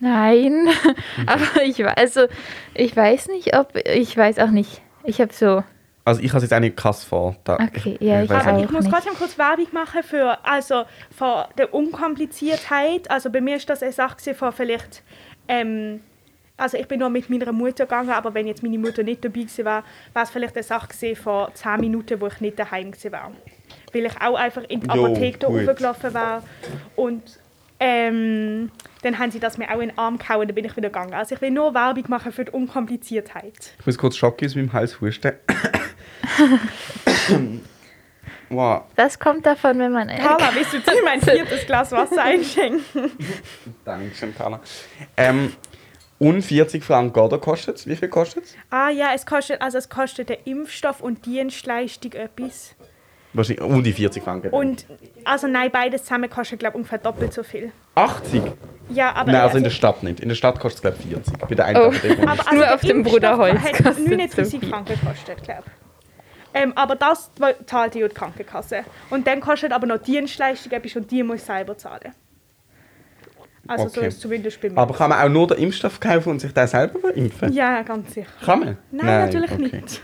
Nein, [LAUGHS] aber ich weiß, also, ich weiß nicht, ob, ich weiß auch nicht. Ich habe so,
Also ich habe es jetzt nicht krass vor. Da,
Okay, ja, ich auch.
Aber ich muss trotzdem kurz Werbung machen für also vor der Unkompliziertheit. Also bei mir ist das eine Sache von vielleicht ähm, also ich bin nur mit meiner Mutter gegangen, aber wenn jetzt meine Mutter nicht dabei gewesen wäre, wäre es vielleicht eine Sache von 10 Minuten, wo ich nicht daheim gewesen wäre. Weil ich auch einfach in die Apotheke da hochgelaufen wäre und ähm, dann haben sie das mir auch in den Arm gehauen, dann bin ich wieder gegangen. Also ich will nur Werbung machen für die Unkompliziertheit.
Ich muss kurz Schocke aus meinem Hals husten. [LAUGHS] wow.
Das kommt davon, wenn man.
Carla, willst du dir mein viertes Glas Wasser einschenken? [LAUGHS]
Dankeschön, Carla. Ähm, und 40 Franken, oder kostet es? Wie viel kostet es?
Ah ja, es kostet, also es kostet der Impfstoff und Dienstleistung etwas.
Wahrscheinlich um die 40 Franken.
Und also nein, beides zusammen kostet glaube ich ungefähr doppelt so viel.
80?
Ja, aber
Nein, also in der Stadt nicht. In der Stadt kostet es, glaube ich, 40. Bei der
Oh.
Aber also
Nur
der
auf dem Bruderholz
hat
kostet
39
so.
Franken gekostet, glaube ich. Ähm, aber das zahlt die Krankenkasse. Und dann kostet aber noch Dienstleistung etwas und die muss ich selber zahlen. Also so
Okay.
ist es zumindest bei mir.
Aber kann man auch nur den Impfstoff kaufen und sich den selber impfen?
ja, ganz sicher.
Kann man?
Nein, natürlich
okay.
nicht.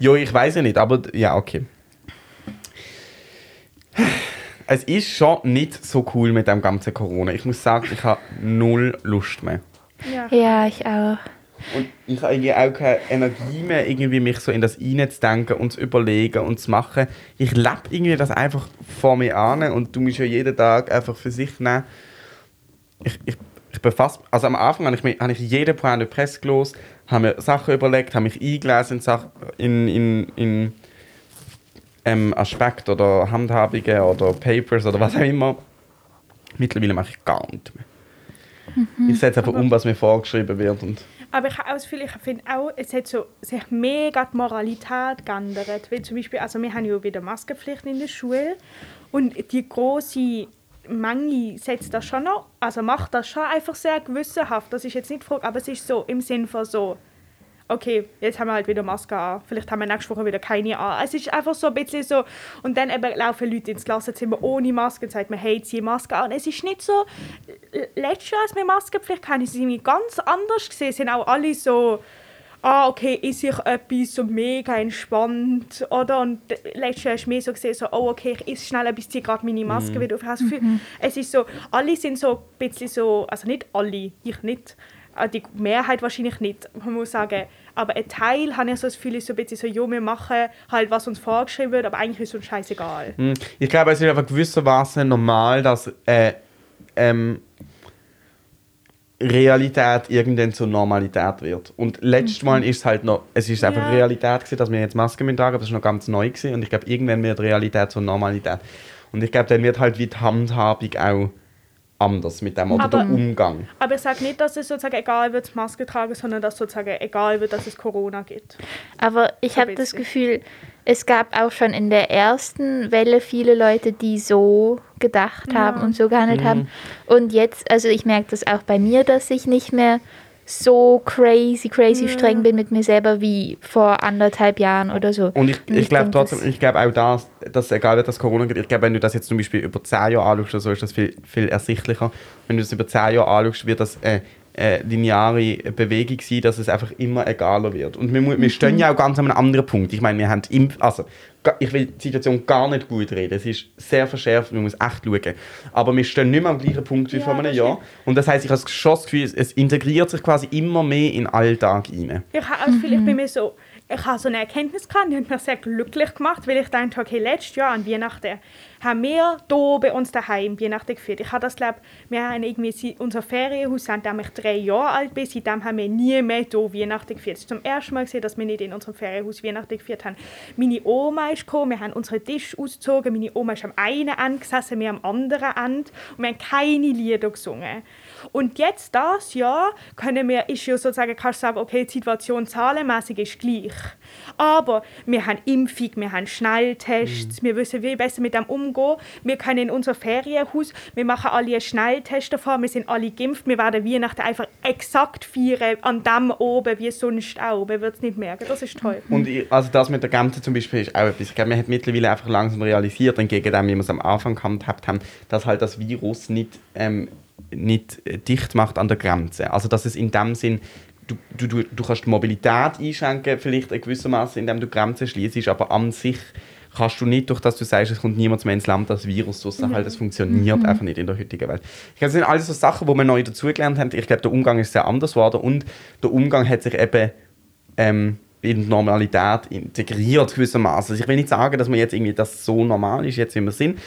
Jo, ich weiß ja nicht, aber ja, okay. Es ist schon nicht so cool mit dem ganzen Corona. Ich muss sagen, ich habe null Lust mehr.
Ja.
Ja, ich auch.
Und ich habe irgendwie auch keine Energie mehr, irgendwie mich so in das reinzudenken und zu überlegen und zu machen. Ich lebe irgendwie das einfach vor mir an und du musst ja jeden Tag einfach für sich nehmen. Ich, ich, ich fast, also am Anfang habe ich, mir, habe ich jeden Point de Presse gelesen, habe mir Sachen überlegt, habe mich eingelesen in, Sach, in, in, in ähm, Aspekte oder Handhabungen oder Papers oder was auch immer. Mittlerweile mache ich gar nichts mehr. Ich setze einfach um, was mir vorgeschrieben wird. Und
Aber ich habe auch das Gefühl, ich finde auch, es hat so, sich mega die Moralität geändert. Weil zum Beispiel, also wir haben ja wieder Maskenpflicht in der Schule und die große Menge setzt das schon noch, also macht das schon einfach sehr gewissenhaft. Das ist jetzt nicht die Frage, aber es ist so im Sinn von so, okay, jetzt haben wir halt wieder Maske an, vielleicht haben wir nächste Woche wieder keine an. Es ist einfach so ein bisschen so, und dann eben laufen Leute ins Klassenzimmer ohne Maske und sagen mir, hey, zieh Maske an. Es ist nicht so, letztes Jahr, als wir Maskenpflicht hatten, ist es irgendwie ganz anders gesehen, sind auch alle so, ah, okay, ist ich etwas so mega entspannt, oder? Und letztes Jahr ist mehr so gesehen, so, oh, okay, ich esse schnell etwas, ziehe gerade meine Maske wieder auf. Gefühl, Es ist so, alle sind so ein bisschen so, also nicht alle, ich nicht, die Mehrheit wahrscheinlich nicht, man muss sagen, aber ein Teil habe ich so das Gefühl, ist so ein bisschen so, jo, wir machen halt, was uns vorgeschrieben wird, aber eigentlich ist uns scheißegal.
Hm, Ich glaube, es ist einfach gewissermaßen normal, dass äh, ähm, Realität irgendwann zur Normalität wird. Und letztes Mal ist es halt noch, es ist einfach
Ja.
Realität gewesen, dass wir jetzt Masken tragen, aber das ist noch ganz neu gewesen. Und ich glaube, irgendwann wird Realität zur Normalität. Und ich glaube, dann wird halt wie die Handhabung auch anders mit dem oder
Aber-
der Umgang.
Aber ich sage nicht, dass es sozusagen egal wird, Maske tragen, sondern dass sozusagen egal wird, dass es Corona gibt.
Aber ich
So
habe das. Gefühl, es gab auch schon in der ersten Welle viele Leute, die so gedacht haben und so gehandelt haben. Und jetzt, also ich merke das auch bei mir, dass ich nicht mehr so crazy, crazy streng bin mit mir selber wie vor anderthalb Jahren oder so.
Und ich, ich glaube
denk,
trotzdem,
das-
ich glaube auch das, dass egal wird, dass Corona geht, ich glaube, wenn du das jetzt zum Beispiel über 10 Jahre anschaust, oder so ist das viel, viel ersichtlicher. Wenn du das über 10 Jahre anschaust, wird das eine äh, lineare Bewegung sein, dass es einfach immer egaler wird. Und wir, wir stehen ja auch ganz an einem anderen Punkt. Ich meine, wir haben Impf... Also, ich will die Situation gar nicht gut reden. Es ist sehr verschärft, man muss echt schauen. Aber wir stehen nicht mehr am gleichen Punkt wie
Ja,
vor einem Jahr. Und das heißt, ich habe schon das Gefühl, es- integriert sich quasi immer mehr in den Alltag rein.
Ich habe auch das Gefühl, ich bin mir so, ich habe so eine Erkenntnis gehabt, die hat mich sehr glücklich gemacht, weil ich dachte, okay, letztes Jahr an Weihnachten haben wir hier bei uns daheim Weihnachten geführt. Ich habe das glaube, wir haben irgendwie unser Ferienhaus, seitdem ich drei Jahre alt bin, seitdem haben wir nie mehr hier Weihnachten geführt. Es ist zum ersten Mal gesehen, dass wir nicht in unserem Ferienhaus Weihnachten geführt haben. Meine Oma ist gekommen, wir haben unseren Tisch ausgezogen, meine Oma ist am einen Ende gesessen, wir am anderen Ende und wir haben keine Lieder gesungen. Und jetzt, das Jahr, können wir, ist ja sozusagen, kannst du sagen, okay, die Situation zahlenmäßig ist gleich. Aber wir haben Impfung, wir haben Schnelltests, wir wissen, wie besser mit dem umgehen. Wir können in unser Ferienhaus, wir machen alle einen Schnelltest davon, wir sind alle geimpft, wir werden Weihnachten einfach exakt feiern, an dem oben, wie sonst auch. Man wird es nicht merken, das ist toll.
Und ich, also das mit der Grenze zum Beispiel ist auch etwas. Ich glaube, man hat mittlerweile einfach langsam realisiert, entgegen dem, wie wir es am Anfang gehabt haben, dass halt das Virus nicht, ähm, nicht äh, dicht macht an der Grenze. Also dass es in dem Sinn, du, du, du, du kannst die Mobilität einschränken, vielleicht in gewissem Maße, indem du Grenzen schließt, aber an sich kannst du nicht, durch dass du sagst, es kommt niemand mehr ins Land das Virus durch, halt, das funktioniert einfach nicht in der heutigen Welt. Ich glaube, das sind alles so Sachen, wo wir neu dazugelernt haben. Ich glaube, der Umgang ist sehr anders geworden und der Umgang hat sich eben ähm, in die Normalität integriert gewissermaßen. Also ich will nicht sagen, dass man jetzt irgendwie das so normal ist, jetzt wie wir sind.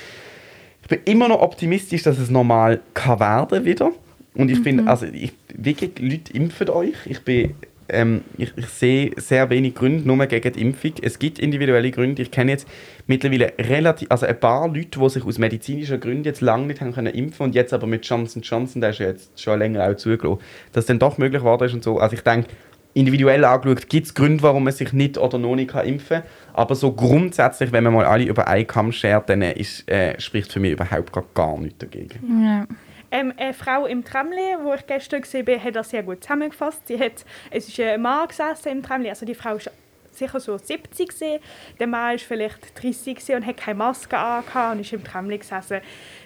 Ich bin immer noch optimistisch, dass es normal kann werden wieder. Und ich finde, also ich, wirklich, Leute, impfen euch. Ich bin ähm, ich, ich sehe sehr wenig Gründe nur gegen die Impfung. Es gibt individuelle Gründe. Ich kenne jetzt mittlerweile relativ, also ein paar Leute, die sich aus medizinischen Gründen jetzt lange nicht haben können impfen und jetzt aber mit Johnson Johnson, der ist ja jetzt schon länger auch zugelassen, dass dann doch möglich war ist und so. Also ich denke, individuell angeschaut gibt es Gründe, warum man sich nicht oder noch nicht impfen kann. Aber so grundsätzlich, wenn man mal alle über einen Kamm schert, dann ist, äh, spricht für mich überhaupt gar, gar nichts dagegen.
Ja.
Ähm, eine Frau im Tramli, wo ich gestern gesehen bin, hat das sehr gut zusammengefasst. Sie hat, es ist ein Mann gesessen im Tramli, also die Frau ist sicher so 70 gewesen. Der Mann ist vielleicht 30 gewesen und hat keine Maske angehabt und ist im Tramli gesessen.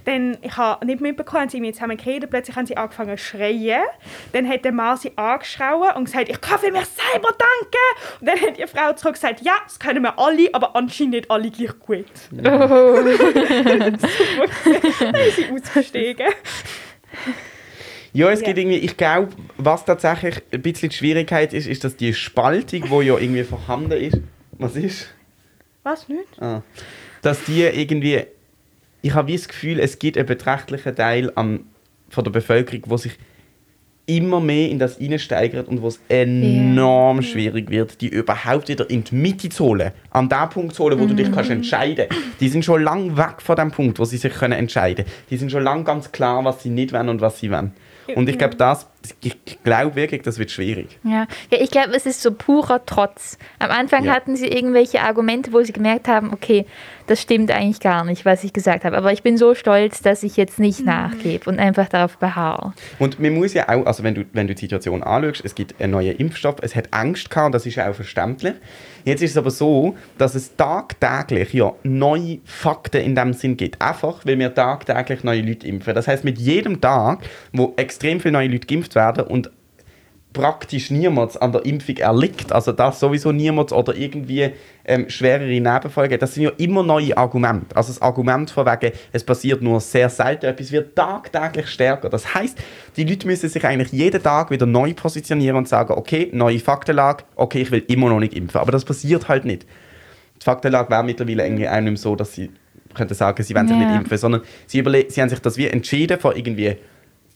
Dann, ich habe nicht mitbekommen, haben sie irgendwie zusammen geredet, plötzlich haben sie angefangen zu schreien. Dann hat der Mann sie angeschrien und gesagt, ich kann für mich selber danken. Und dann hat die Frau zurück gesagt, ja, das können wir alle, aber anscheinend nicht alle gleich gut.
Oh. [LAUGHS]
Dann ist sie [LAUGHS] ausgestiegen.
Ja, es
Ja.
gibt irgendwie, ich glaube, was tatsächlich ein bisschen die Schwierigkeit ist, ist, dass die Spaltung, die ja irgendwie vorhanden ist, was ist?
Was nicht?
Ah. Dass die irgendwie, ich habe das Gefühl, es gibt einen beträchtlichen Teil an, von der Bevölkerung, wo sich immer mehr in das hineinsteigert und wo es enorm schwierig wird, die überhaupt wieder in die Mitte zu holen. An den Punkt zu holen, wo du dich kannst entscheiden Die sind schon lang weg von dem Punkt, wo sie sich können entscheiden können. Die sind schon lang ganz klar, was sie nicht wollen und was sie wollen. Und ich glaube, das, ich glaube wirklich, das wird schwierig.
Ja, ja ich glaube, es ist so purer Trotz. Am Anfang
Ja.
hatten sie irgendwelche Argumente, wo sie gemerkt haben, okay, das stimmt eigentlich gar nicht, was ich gesagt habe. Aber ich bin so stolz, dass ich jetzt nicht nachgebe und einfach darauf beharre.
Und man muss ja auch, also wenn du, wenn du die Situation anschaust, es gibt einen neuen Impfstoff, es hat Angst gehabt, und das ist ja auch verständlich. Jetzt ist es aber so, dass es tagtäglich ja neue Fakten in dem Sinn gibt. Einfach, weil wir tagtäglich neue Leute impfen. Das heißt, mit jedem Tag, wo extrem viele neue Leute geimpft werden und praktisch niemand an der Impfung erliegt, also dass sowieso niemand oder irgendwie ähm, schwerere Nebenfolgen, das sind ja immer neue Argumente. Also das Argument von wegen, es passiert nur sehr selten etwas, wird tagtäglich stärker. Das heißt, die Leute müssen sich eigentlich jeden Tag wieder neu positionieren und sagen, okay, neue Faktenlage, okay, ich will immer noch nicht impfen. Aber das passiert halt nicht. Die Faktenlage wäre mittlerweile irgendwie auch nicht mehr so, dass sie könnten sagen, sie wollen sich nicht impfen, sondern sie, sie haben sich das wie entschieden vor irgendwie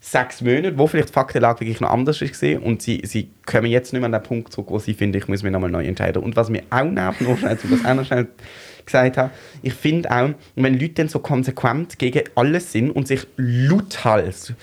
sechs Monaten, wo vielleicht die Faktenlage wirklich noch anders gesehen und sie, sie kommen jetzt nicht mehr an den Punkt zurück, wo sie finden, ich muss mich nochmal neu entscheiden. Und was mir auch nervt, nur schnell, um das auch noch schnell gesagt habe, ich finde auch, wenn Leute dann so konsequent gegen alles sind und sich lauthals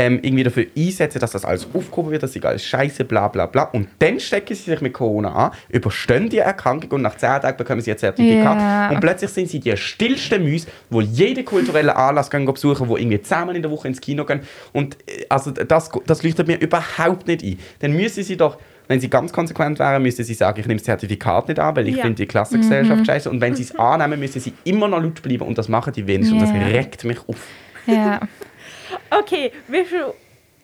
ähm, irgendwie dafür einsetzen, dass das alles aufgehoben wird, dass sie alles scheiße, bla bla bla. Und dann stecken sie sich mit Corona an, überstehen die Erkrankung und nach 10 Tagen bekommen sie ein Zertifikat.
Ja.
Und plötzlich sind sie die stillsten Müs, wo jeden kulturellen Anlass gehen besuchen, wo irgendwie zehnmal in der Woche ins Kino gehen. Und äh, also das, das leuchtet mir überhaupt nicht ein. Dann müssen sie doch, wenn sie ganz konsequent wären, müssten sie sagen, ich nehme das Zertifikat nicht an, weil ich
Ja.
finde die Klassengesellschaft scheiße. Und wenn sie es [LAUGHS] annehmen, müssen sie immer noch laut bleiben und das machen die wenigstens. Und
Ja.
das regt mich auf.
Ja.
Okay, willst du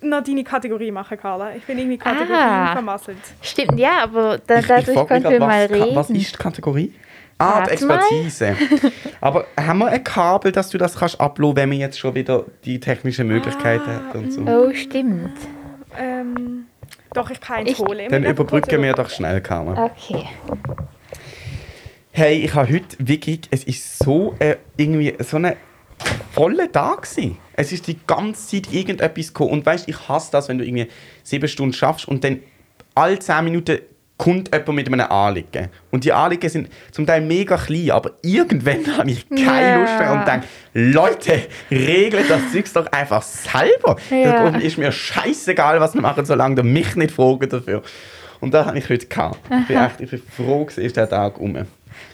noch deine Kategorie machen, Carla? Ich bin irgendwie Kategorien
Ah.
vermasselt.
Stimmt, ja, aber da, dadurch konnten wir mal reden.
was ist die Kategorie? Ah, die. Expertise. [LAUGHS] Aber haben wir ein Kabel, dass du das kannst uploaden, wenn wir jetzt schon wieder die technischen Möglichkeiten
Ah,
haben und so?
Oh, stimmt.
Ähm, doch, ich kann eins
Ich-
holen.
Dann überbrücken wir doch schnell, Carmen.
Okay.
Hey, ich habe heute wirklich, es ist so äh, irgendwie so eine voller Tag gewesen. Es ist die ganze Zeit irgendetwas gekommen. Und weißt, ich hasse das, wenn du irgendwie sieben Stunden schaffst und dann alle zehn Minuten kommt jemand mit einem Anliegen. Und die Anliegen sind zum Teil mega klein, aber irgendwann [LAUGHS] habe ich keine
Ja.
Lust mehr und denke, Leute, regelt das Zeug doch einfach selber.
Ja.
Das ist mir scheißegal, was wir machen, solange ihr mich nicht fragen dafür. Und das habe ich heute gehabt. Ich bin, echt, ich bin froh, ist der Tag um.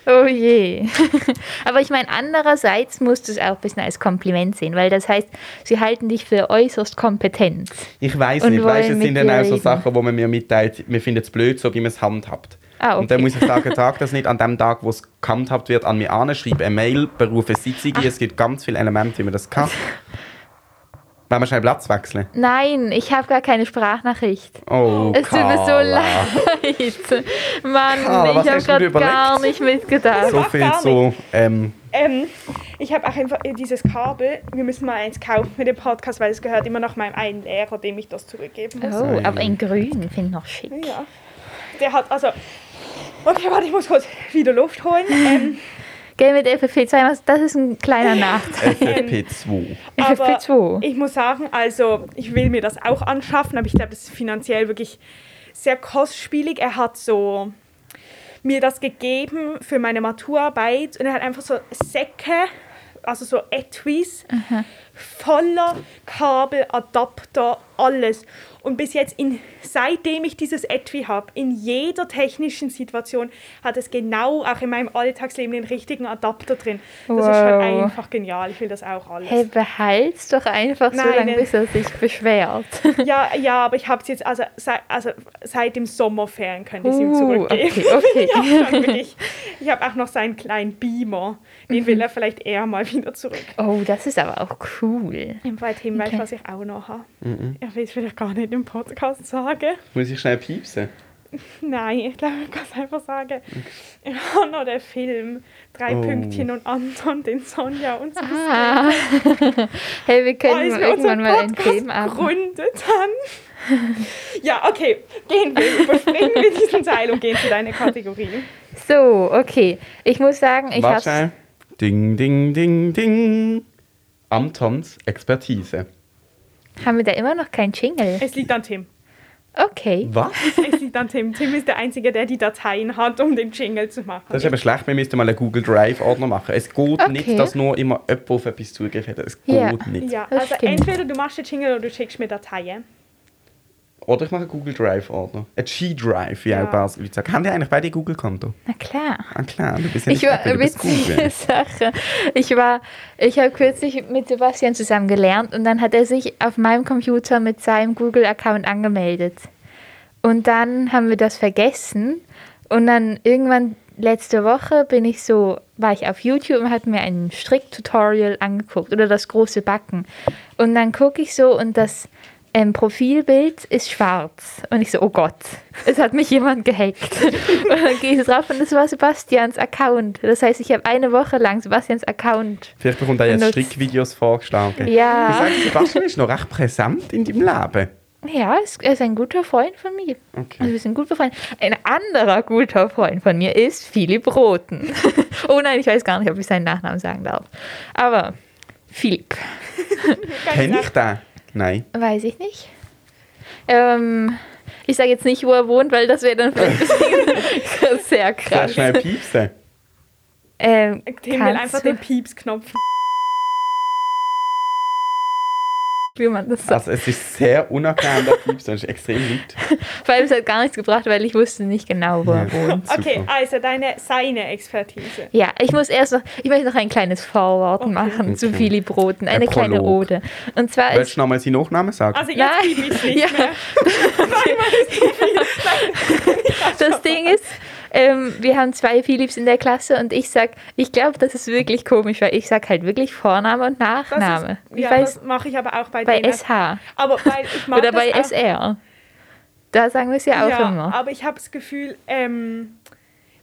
Oh je. [LAUGHS] Aber ich meine, andererseits musst du es auch ein bisschen als Kompliment sehen, weil das heißt, sie halten dich für äußerst kompetent.
Ich weiß nicht, weißt, es sind dann auch so. Sachen, wo man mir mitteilt, wir finden es blöd, so wie man es handhabt.
Ah,
Und dann
okay.
muss ich sagen, [LAUGHS] sag das nicht an dem Tag, wo es gehandhabt wird, an mich an, schreibe eine Mail, berufe Sitzung, es gibt ganz viele Elemente, wie man das kann. [LAUGHS] Wollen wir schnell Platz wechseln?
Nein, ich habe gar keine Sprachnachricht.
Oh,
Es tut mir so leid. Mann,
Carla, was
ich habe
hast du dir
gerade gar nicht mitgedacht.
So viel
gar
so, ähm,
Ähm, ich habe auch einfach äh, dieses Kabel. Wir müssen mal eins kaufen für den Podcast, weil es gehört immer noch meinem einen Lehrer, dem ich das zurückgeben muss.
Oh, aber in grün finde ich noch schick.
Ja. Der hat also. Okay, warte, ich muss kurz wieder Luft holen. Ähm,
Gell, mit FFP2, das ist ein kleiner Nachteil. [LAUGHS] [LAUGHS]
FFP2.
aber
FFP2.
ich muss sagen, also ich will mir das auch anschaffen, aber ich glaube, das ist finanziell wirklich sehr kostspielig. Er hat so mir das gegeben für meine Maturarbeit und er hat einfach so Säcke, also so Etuis, voller Kabel, Adapter, alles. Und bis jetzt, in, seitdem ich dieses Etui habe, in jeder technischen Situation hat es genau auch in meinem Alltagsleben den richtigen Adapter drin. Das ist schon
Wow.
einfach genial. Ich will das auch alles.
Hey, behalt's doch einfach so
Nein,
lange,
ne.
bis er sich beschwert. [LAUGHS]
Ja, ja, aber ich habe es jetzt, also, seit, also seit dem Sommerferien könnte ich es ihm
Uh,
zurückgeben.
okay, okay. [LAUGHS]
wirklich. Ich habe auch noch seinen kleinen Beamer. Den will er vielleicht eher mal [LAUGHS] wieder zurück.
Oh, das ist aber auch cool.
Weißt du,
Okay.
was ich auch noch habe? Ich will es vielleicht gar nicht im Podcast sagen.
Muss ich schnell piepsen? [LAUGHS]
Nein, ich glaube, ich kann es einfach sagen. Ich habe noch den Film Drei
Oh.
Pünktchen und Anton, den Sonja uns
Ah. [LAUGHS] hey, wir können
als wir
irgendwann
unseren
mal einen
Podcast
Film haben.
gegründet haben. [LAUGHS] ja, okay, gehen wir. Überspringen wir diesen Teil und gehen zu deiner Kategorie.
So, okay. Ich muss sagen, ich habe
schnell. Ding, ding, ding, ding. Amtons Expertise.
Haben wir da immer noch keinen Jingle.
Es liegt an Tim.
Okay.
Was?
Es liegt an Tim. Tim ist der Einzige, der die Dateien hat, um den Jingle zu machen.
Das ist eben schlecht, wir müssten mal einen Google Drive-Ordner machen. Es geht
Okay.
nicht, dass nur immer jemand auf etwas zugegriffen hat. Es geht
Ja.
nicht.
ja, also entweder du machst den Jingle oder du schickst mir Dateien.
Oder ich mache einen Google Drive-Ordner. Ein G-Drive, wie
Ja.
auch paar Leute sagen. Haben die eigentlich beide Google-Konto?
Na klar.
Ah klar, du bist ja nicht
Ich war witzige
Google. [LAUGHS]
Sache. Ich war, ich habe kürzlich mit Sebastian zusammen gelernt und dann hat er sich auf meinem Computer mit seinem Google-Account angemeldet. Und dann haben wir das vergessen und dann irgendwann letzte Woche bin ich so, war ich auf YouTube und habe mir ein Stricktutorial angeguckt oder das große Backen. Und dann gucke ich so und das ähm, Profilbild ist schwarz. Und ich so, oh Gott, es hat mich jemand gehackt. [LAUGHS] und dann gehe ich drauf und es war Sebastians Account. Das heißt, ich habe eine Woche lang Sebastians Account.
Vielleicht bekommt er jetzt. Strickvideos vorgeschlagen.
Ja.
Ich sage, Sebastian ist noch recht präsent in deinem Leben.
Ja, er ist ein guter Freund von mir.
Okay.
Also wir sind gut befreundet. Ein anderer guter Freund von mir ist Philipp Roten. [LAUGHS] oh nein, ich weiß gar nicht, ob ich seinen Nachnamen sagen darf. Aber Philipp,
Kenn ich den? Nein.
weiß ich nicht. Ähm, ich sage jetzt nicht, wo er wohnt, weil das wäre dann vielleicht ein bisschen [LAUGHS] sehr krass.
schnell piepsen.
Ähm, kannst
einfach
du,
den Piepsknopf.
Wie man das sagt.
Also es ist sehr Piepsen. Es ist extrem laut. [LAUGHS]
Vor allem, es hat gar nichts gebracht, weil ich wusste nicht genau, wo er wohnt. [LAUGHS]
Okay,
Super.
also deine, seine Expertise.
Ja, ich muss erst noch, ich möchte noch ein kleines Vorwort
Okay.
machen zu
Okay.
Philipp Roten, eine
Ein
kleine. Ode. Und zwar
Willst
ist
du nochmal seinen Nachnamen sagen?
Also jetzt
Nein.
ich nicht
Ja.
mehr. [LAUGHS]
das Ding ist, ähm, wir haben zwei Philipps in der Klasse und ich sag, ich glaube, das ist wirklich komisch, weil ich sag halt wirklich Vorname und
Das
Nachname.
ist,
ich
ja,
weiß,
das mache ich aber auch bei,
bei
denen.
SH
Aber weil ich mag [LAUGHS]
oder
das
bei SR. Da sagen wir es ja auch
ja,
immer.
aber ich habe das Gefühl, ähm,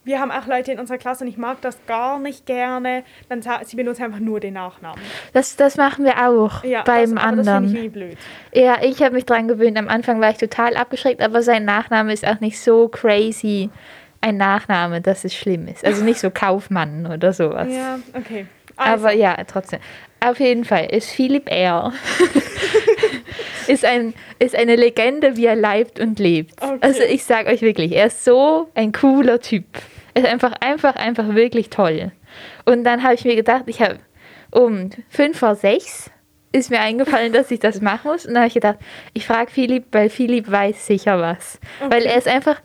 wir haben auch Leute in unserer Klasse und ich mag das gar nicht gerne. Dann sie benutzen einfach nur den Nachnamen.
Das, das machen wir auch
Ja,
beim
das, aber Das
anderen.
finde ich blöd.
Ja, ich habe mich dran gewöhnt. Am Anfang war ich total abgeschreckt, aber sein Nachname ist auch nicht so crazy ein Nachname, dass es schlimm ist. Also nicht so [LAUGHS] Kaufmann oder sowas.
Ja, okay. Also,
Aber ja, trotzdem. Auf jeden Fall ist Philipp R. [LAUGHS] [LAUGHS] ist, ein, ist eine Legende, wie er leibt und lebt.
Okay.
Also ich sag euch wirklich, er ist so ein cooler Typ. Er ist einfach, einfach, einfach wirklich toll. Und dann habe ich mir gedacht, ich habe um fünf vor sechs ist mir eingefallen, dass ich das machen muss. Und dann habe ich gedacht, ich frage Philipp, weil Philipp weiß sicher was. Weil er ist einfach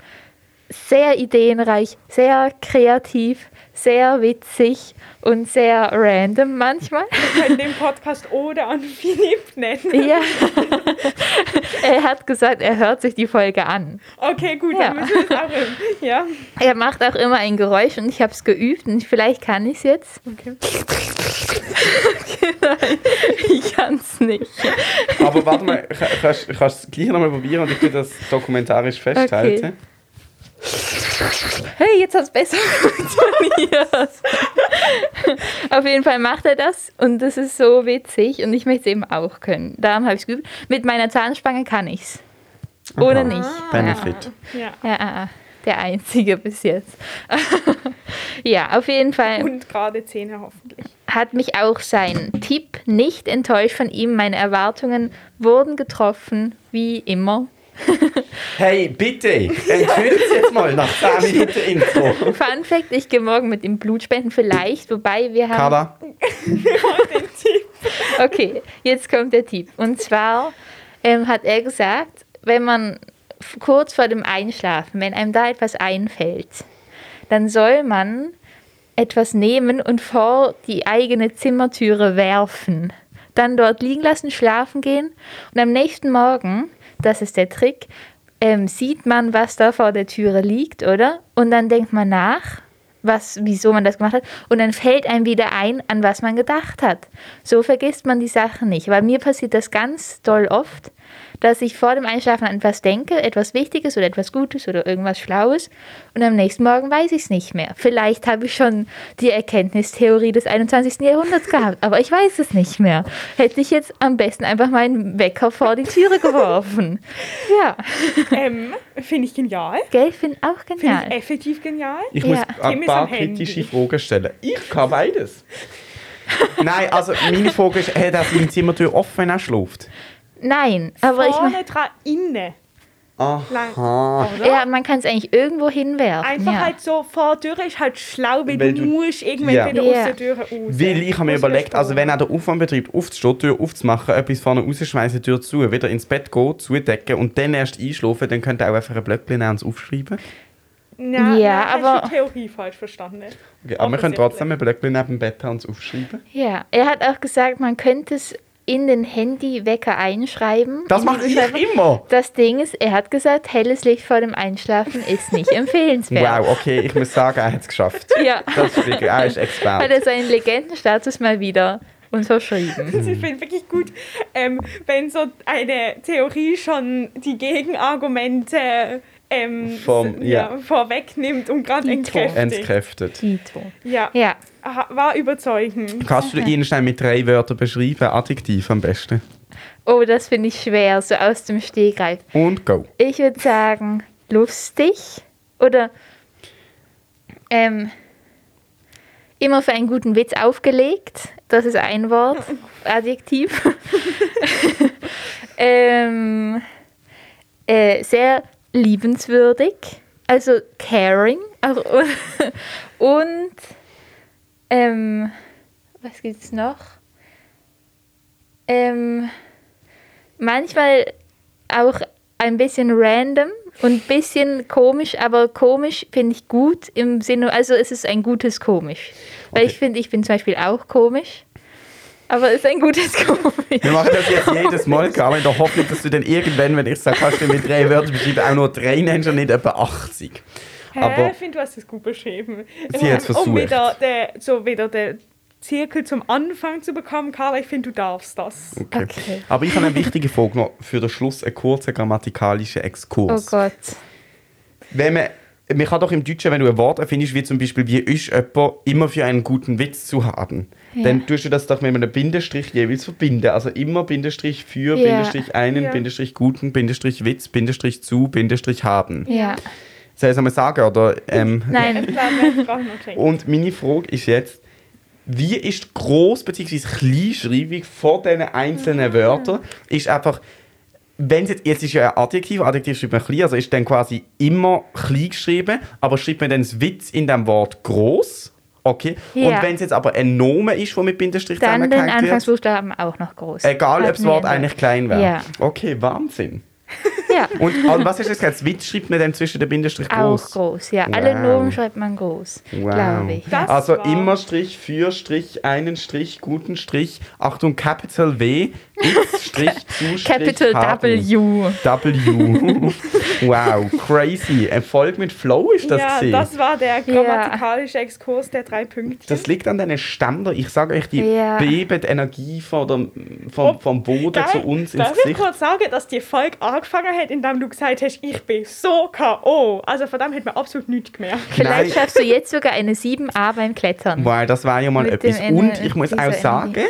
sehr ideenreich, sehr kreativ, sehr witzig und sehr random manchmal.
Wir können den Podcast Ode an Philipp nennen.
Ja. [LAUGHS] er hat gesagt, er hört sich die Folge an.
Okay, gut,
Ja.
dann müssen wir es auch üben. Ja.
Er macht auch immer ein Geräusch und ich habe es geübt und vielleicht kann ich es jetzt.
Okay.
Nein, [LAUGHS] ich kann es nicht.
Aber warte mal, ka- kannst du es gleich nochmal probieren und ich will das dokumentarisch festhalten?
Hey, jetzt hat es besser funktioniert. Auf jeden Fall macht er das und das ist so witzig und ich möchte es eben auch können. Darum habe ich es geübt. Mit meiner Zahnspange kann ich es. Oder
Aha.
nicht.
Benefit.
Ja.
Ja, ah, ah, der einzige bis jetzt. [LAUGHS] ja, auf jeden Fall
Und gerade Zähne hoffentlich.
hat mich auch sein Tipp nicht enttäuscht von ihm. Meine Erwartungen wurden getroffen, wie immer. [LAUGHS]
Hey, bitte, entschuldigt jetzt mal nach 10 [LAUGHS] Minuten Intro.
Fun Fact, ich gehe morgen mit ihm Blut spenden, vielleicht, wobei wir haben...
Tipp. [LAUGHS]
Okay, jetzt kommt der Tipp. Und zwar ähm, hat er gesagt, wenn man kurz vor dem Einschlafen, wenn einem da etwas einfällt, dann soll man etwas nehmen und vor die eigene Zimmertüre werfen. Dann dort liegen lassen, schlafen gehen und am nächsten Morgen, das ist der Trick, ähm, sieht man, was da vor der Türe liegt, oder? Und dann denkt man nach, was, wieso man das gemacht hat. Und dann fällt einem wieder ein, an was man gedacht hat. So vergisst man die Sachen nicht. Weil mir passiert das ganz doll oft, dass ich vor dem Einschlafen an etwas denke, etwas Wichtiges oder etwas Gutes oder irgendwas Schlaues. Und am nächsten Morgen weiß ich es nicht mehr. Vielleicht habe ich schon die Erkenntnistheorie des 21. Jahrhunderts gehabt, aber ich weiß es nicht mehr. Hätte ich jetzt am besten einfach meinen Wecker vor die Türe geworfen. Ja, [LAUGHS]
Ähm, Finde ich genial.
gell, finde auch
Finde
genial.
ich effektiv genial.
ich
Ja.
muss ein paar kritische Fragen stellen. Ich kann beides. [LAUGHS] Nein, also meine Frage ist, hat er seine Zimmertür offen, wenn er schläft?
Nein, aber ich
Vorne dran, innen. Lang.
Aha.
Oder?
ja, man kann es eigentlich irgendwo hinwerfen.
Einfach
ja.
halt so, vor der Tür ist halt schlau, weil,
Weil
du,
du-
musst irgendwann
Ja.
wieder
Ja.
aus der Tür raus.
Weil ich habe mir überlegt, also wenn er den Aufwand betreibt, aufzustehen, Tür aufzumachen, etwas vorne rausschmeißen, Tür zu, wieder ins Bett gehen, zudecken und dann erst einschlafen, dann könnte er auch einfach ein Blöckchen nehmen und aufschreiben.
Ja,
Ja,
nein,
aber-
Hast du die Theorie falsch verstanden.
Okay, aber wir können trotzdem ein Blöckchen neben dem Bett haben und aufschreiben.
Ja, er hat auch gesagt, man könnte es in den Handywecker einschreiben.
Das mache ich immer!
Das Ding ist, er hat gesagt, helles Licht vor dem Einschlafen ist nicht [LAUGHS] empfehlenswert.
Wow, okay, ich muss sagen, er hat es geschafft. [LAUGHS]
Ja,
Das ist wirklich, er ist
hat
Experte.
er seinen Legendenstatus mal wieder uns verschrieben.
Also Ich finde wirklich gut, ähm, wenn so eine Theorie schon die Gegenargumente ähm,
Vom-
s-
ja.
vorwegnimmt und gerade.
Entkräftet.
Tito.
Ja,
Ja,
war überzeugend.
Kannst du ihn schnell mit drei Wörtern beschreiben? Adjektiv am besten.
oh, das finde ich schwer, so aus dem Stegreif.
Und go.
Ich würde sagen, lustig oder ähm, immer für einen guten Witz aufgelegt. Das ist ein Wort, [LAUGHS] Adjektiv. [LAUGHS] ähm, äh, sehr liebenswürdig, also caring. Also, [LAUGHS] und ähm, was gibt's noch? Ähm, manchmal auch ein bisschen random und ein bisschen komisch, aber komisch finde ich gut im Sinne, also es ist ein gutes komisch. Weil
Okay.
ich finde, ich bin zum Beispiel auch komisch, aber es ist ein gutes [LAUGHS] komisch.
Wir machen das jetzt jedes Mal, [LAUGHS] Carmen, in der Hoffnung, dass du dann irgendwann, wenn ich sage, kannst du mit drei Wörtern beschreiben, auch nur drei nennst und nicht etwa 80.
Hä?
Aber-
ich finde, du hast es gut beschrieben.
Sie hat's
Um
versucht.
wieder, der, so wieder den Zirkel zum Anfang zu bekommen, Carla, ich finde, du darfst das.
Okay.
Okay.
Aber ich habe eine wichtige Frage noch für den Schluss, einen kurzen grammatikalischen
Oh
Exkurs.
Gott.
Wenn man, man kann doch im Deutschen, wenn du ein Wort erfindest, wie zum Beispiel, wie ist jemand immer für einen guten Witz zu haben,
Ja.
dann tust du das doch mit einem Bindestrich jeweils verbinden. Also immer Bindestrich für,
Ja.
Bindestrich einen,
Ja.
Bindestrich guten, Bindestrich Witz, Bindestrich zu, Bindestrich haben.
Ja.
Soll ich es einmal sagen? Oder, ähm,
Nein.
Und meine Frage ist jetzt, wie ist die Groß- bzw. Kleinschreibung von diesen einzelnen Wörtern? Ist einfach, wenn jetzt, jetzt ist ja ein Adjektiv, Adjektiv schreibt man klein, also ist dann quasi immer klein geschrieben, aber schreibt man dann das Witz in dem Wort groß? Okay.
Ja.
Und wenn es jetzt aber ein Name ist, der mit Bindestrich
Dann den
zusammengehängt wird,
Anfangsbuchstaben auch noch groß.
egal ob das Wort eigentlich klein wäre.
Ja.
Okay, Wahnsinn.
Ja. [LAUGHS]
Und also, was du jetzt gesagt? Witz schreibt man dann zwischen den Bindestrich
Auch
groß?
groß, ja. Alle
Wow.
Nomen schreibt man groß, glaube ich.
Das
also
war-
immer Strich, für Strich, einen Strich, guten Strich, Achtung, Capital W, X Strich, [LAUGHS] zu Strich,
Capital. W.
W. [LAUGHS] wow, crazy. Erfolg mit Flow ist das
ja,
gewesen.
das war der grammatikalische Exkurs der drei Punkte.
Das liegt an deinen Ständer. Ich sage euch, die
Ja.
beben die Energie von der, vom, vom Boden
Geil.
zu uns ins
Darf ich
Gesicht.
kurz sagen, dass die Folge angefangen hat, indem du gesagt hast, ich bin so K.O. Also von dem hat man absolut nichts gemerkt.
Vielleicht
Nein.
schaffst du jetzt sogar eine 7a beim Klettern.
Wow, das war ja mal
Mit
etwas.
dem
Und ich muss
dieser
auch sagen,
Energie.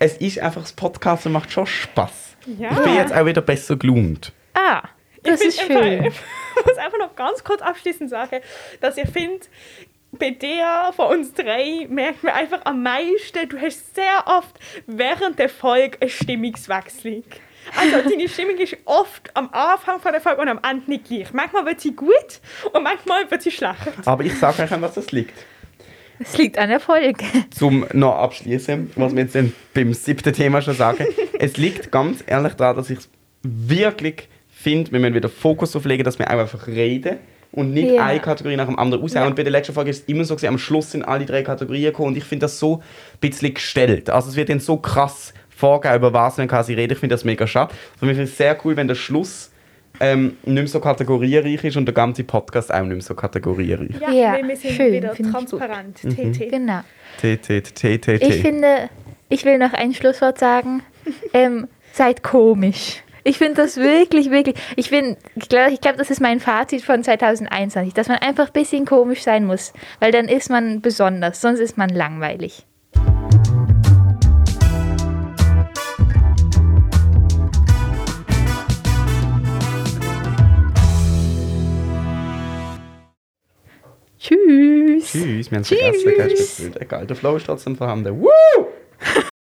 Es ist einfach, das Podcasten macht schon Spaß.
Ja.
Ich bin jetzt auch wieder besser gelaunt.
Ah, das
ich
ist schön.
Einfach, [LAUGHS] ich muss einfach noch ganz kurz abschließend sagen, dass ich finde, bei dir von uns drei merkt man einfach am meisten, du hast sehr oft während der Folge einen Stimmungswechsel. Also deine Stimmung ist oft am Anfang von der Folge und am Ende nicht gleich. Manchmal wird sie gut und manchmal wird sie schlecht.
Aber ich sage euch, an was das liegt.
Es liegt an Erfolg.
Zum noch abschließen, was wir jetzt dann beim siebten Thema schon sagen. [LAUGHS] es liegt ganz ehrlich daran, dass ich es wirklich finde, wenn wir wieder Fokus darauf legen, dass wir auch einfach reden und nicht
Ja.
eine Kategorie nach dem anderen aushauen.
Ja.
Und bei der letzten Folge ist es immer so, gewesen, am Schluss sind alle drei Kategorien gekommen und ich finde das so ein bisschen gestellt. Also es wird dann so krass vorgegeben, über was man quasi reden. Ich finde das mega schade. Für mich ist es sehr cool, wenn der Schluss ähm, nicht mehr so kategoriereich ist und der ganze Podcast auch nicht mehr so kategoriereich.
Ja,
Ja,
weil wir sind
schön,
wieder transparent.
Mhm.
TT.
Genau.
T, T, T, T, T.
Ich finde, ich will noch ein Schlusswort sagen. [LAUGHS] Ähm, seid komisch. Ich finde das wirklich, wirklich. Ich bin, ich glaube, ich glaub, das ist mein Fazit von 2021, dass man einfach ein bisschen komisch sein muss, weil dann ist man besonders, sonst ist man langweilig. Tschüss.
Tschüss, wir haben es vergessen. Egal, der Flow ist trotzdem vorhanden. Woo!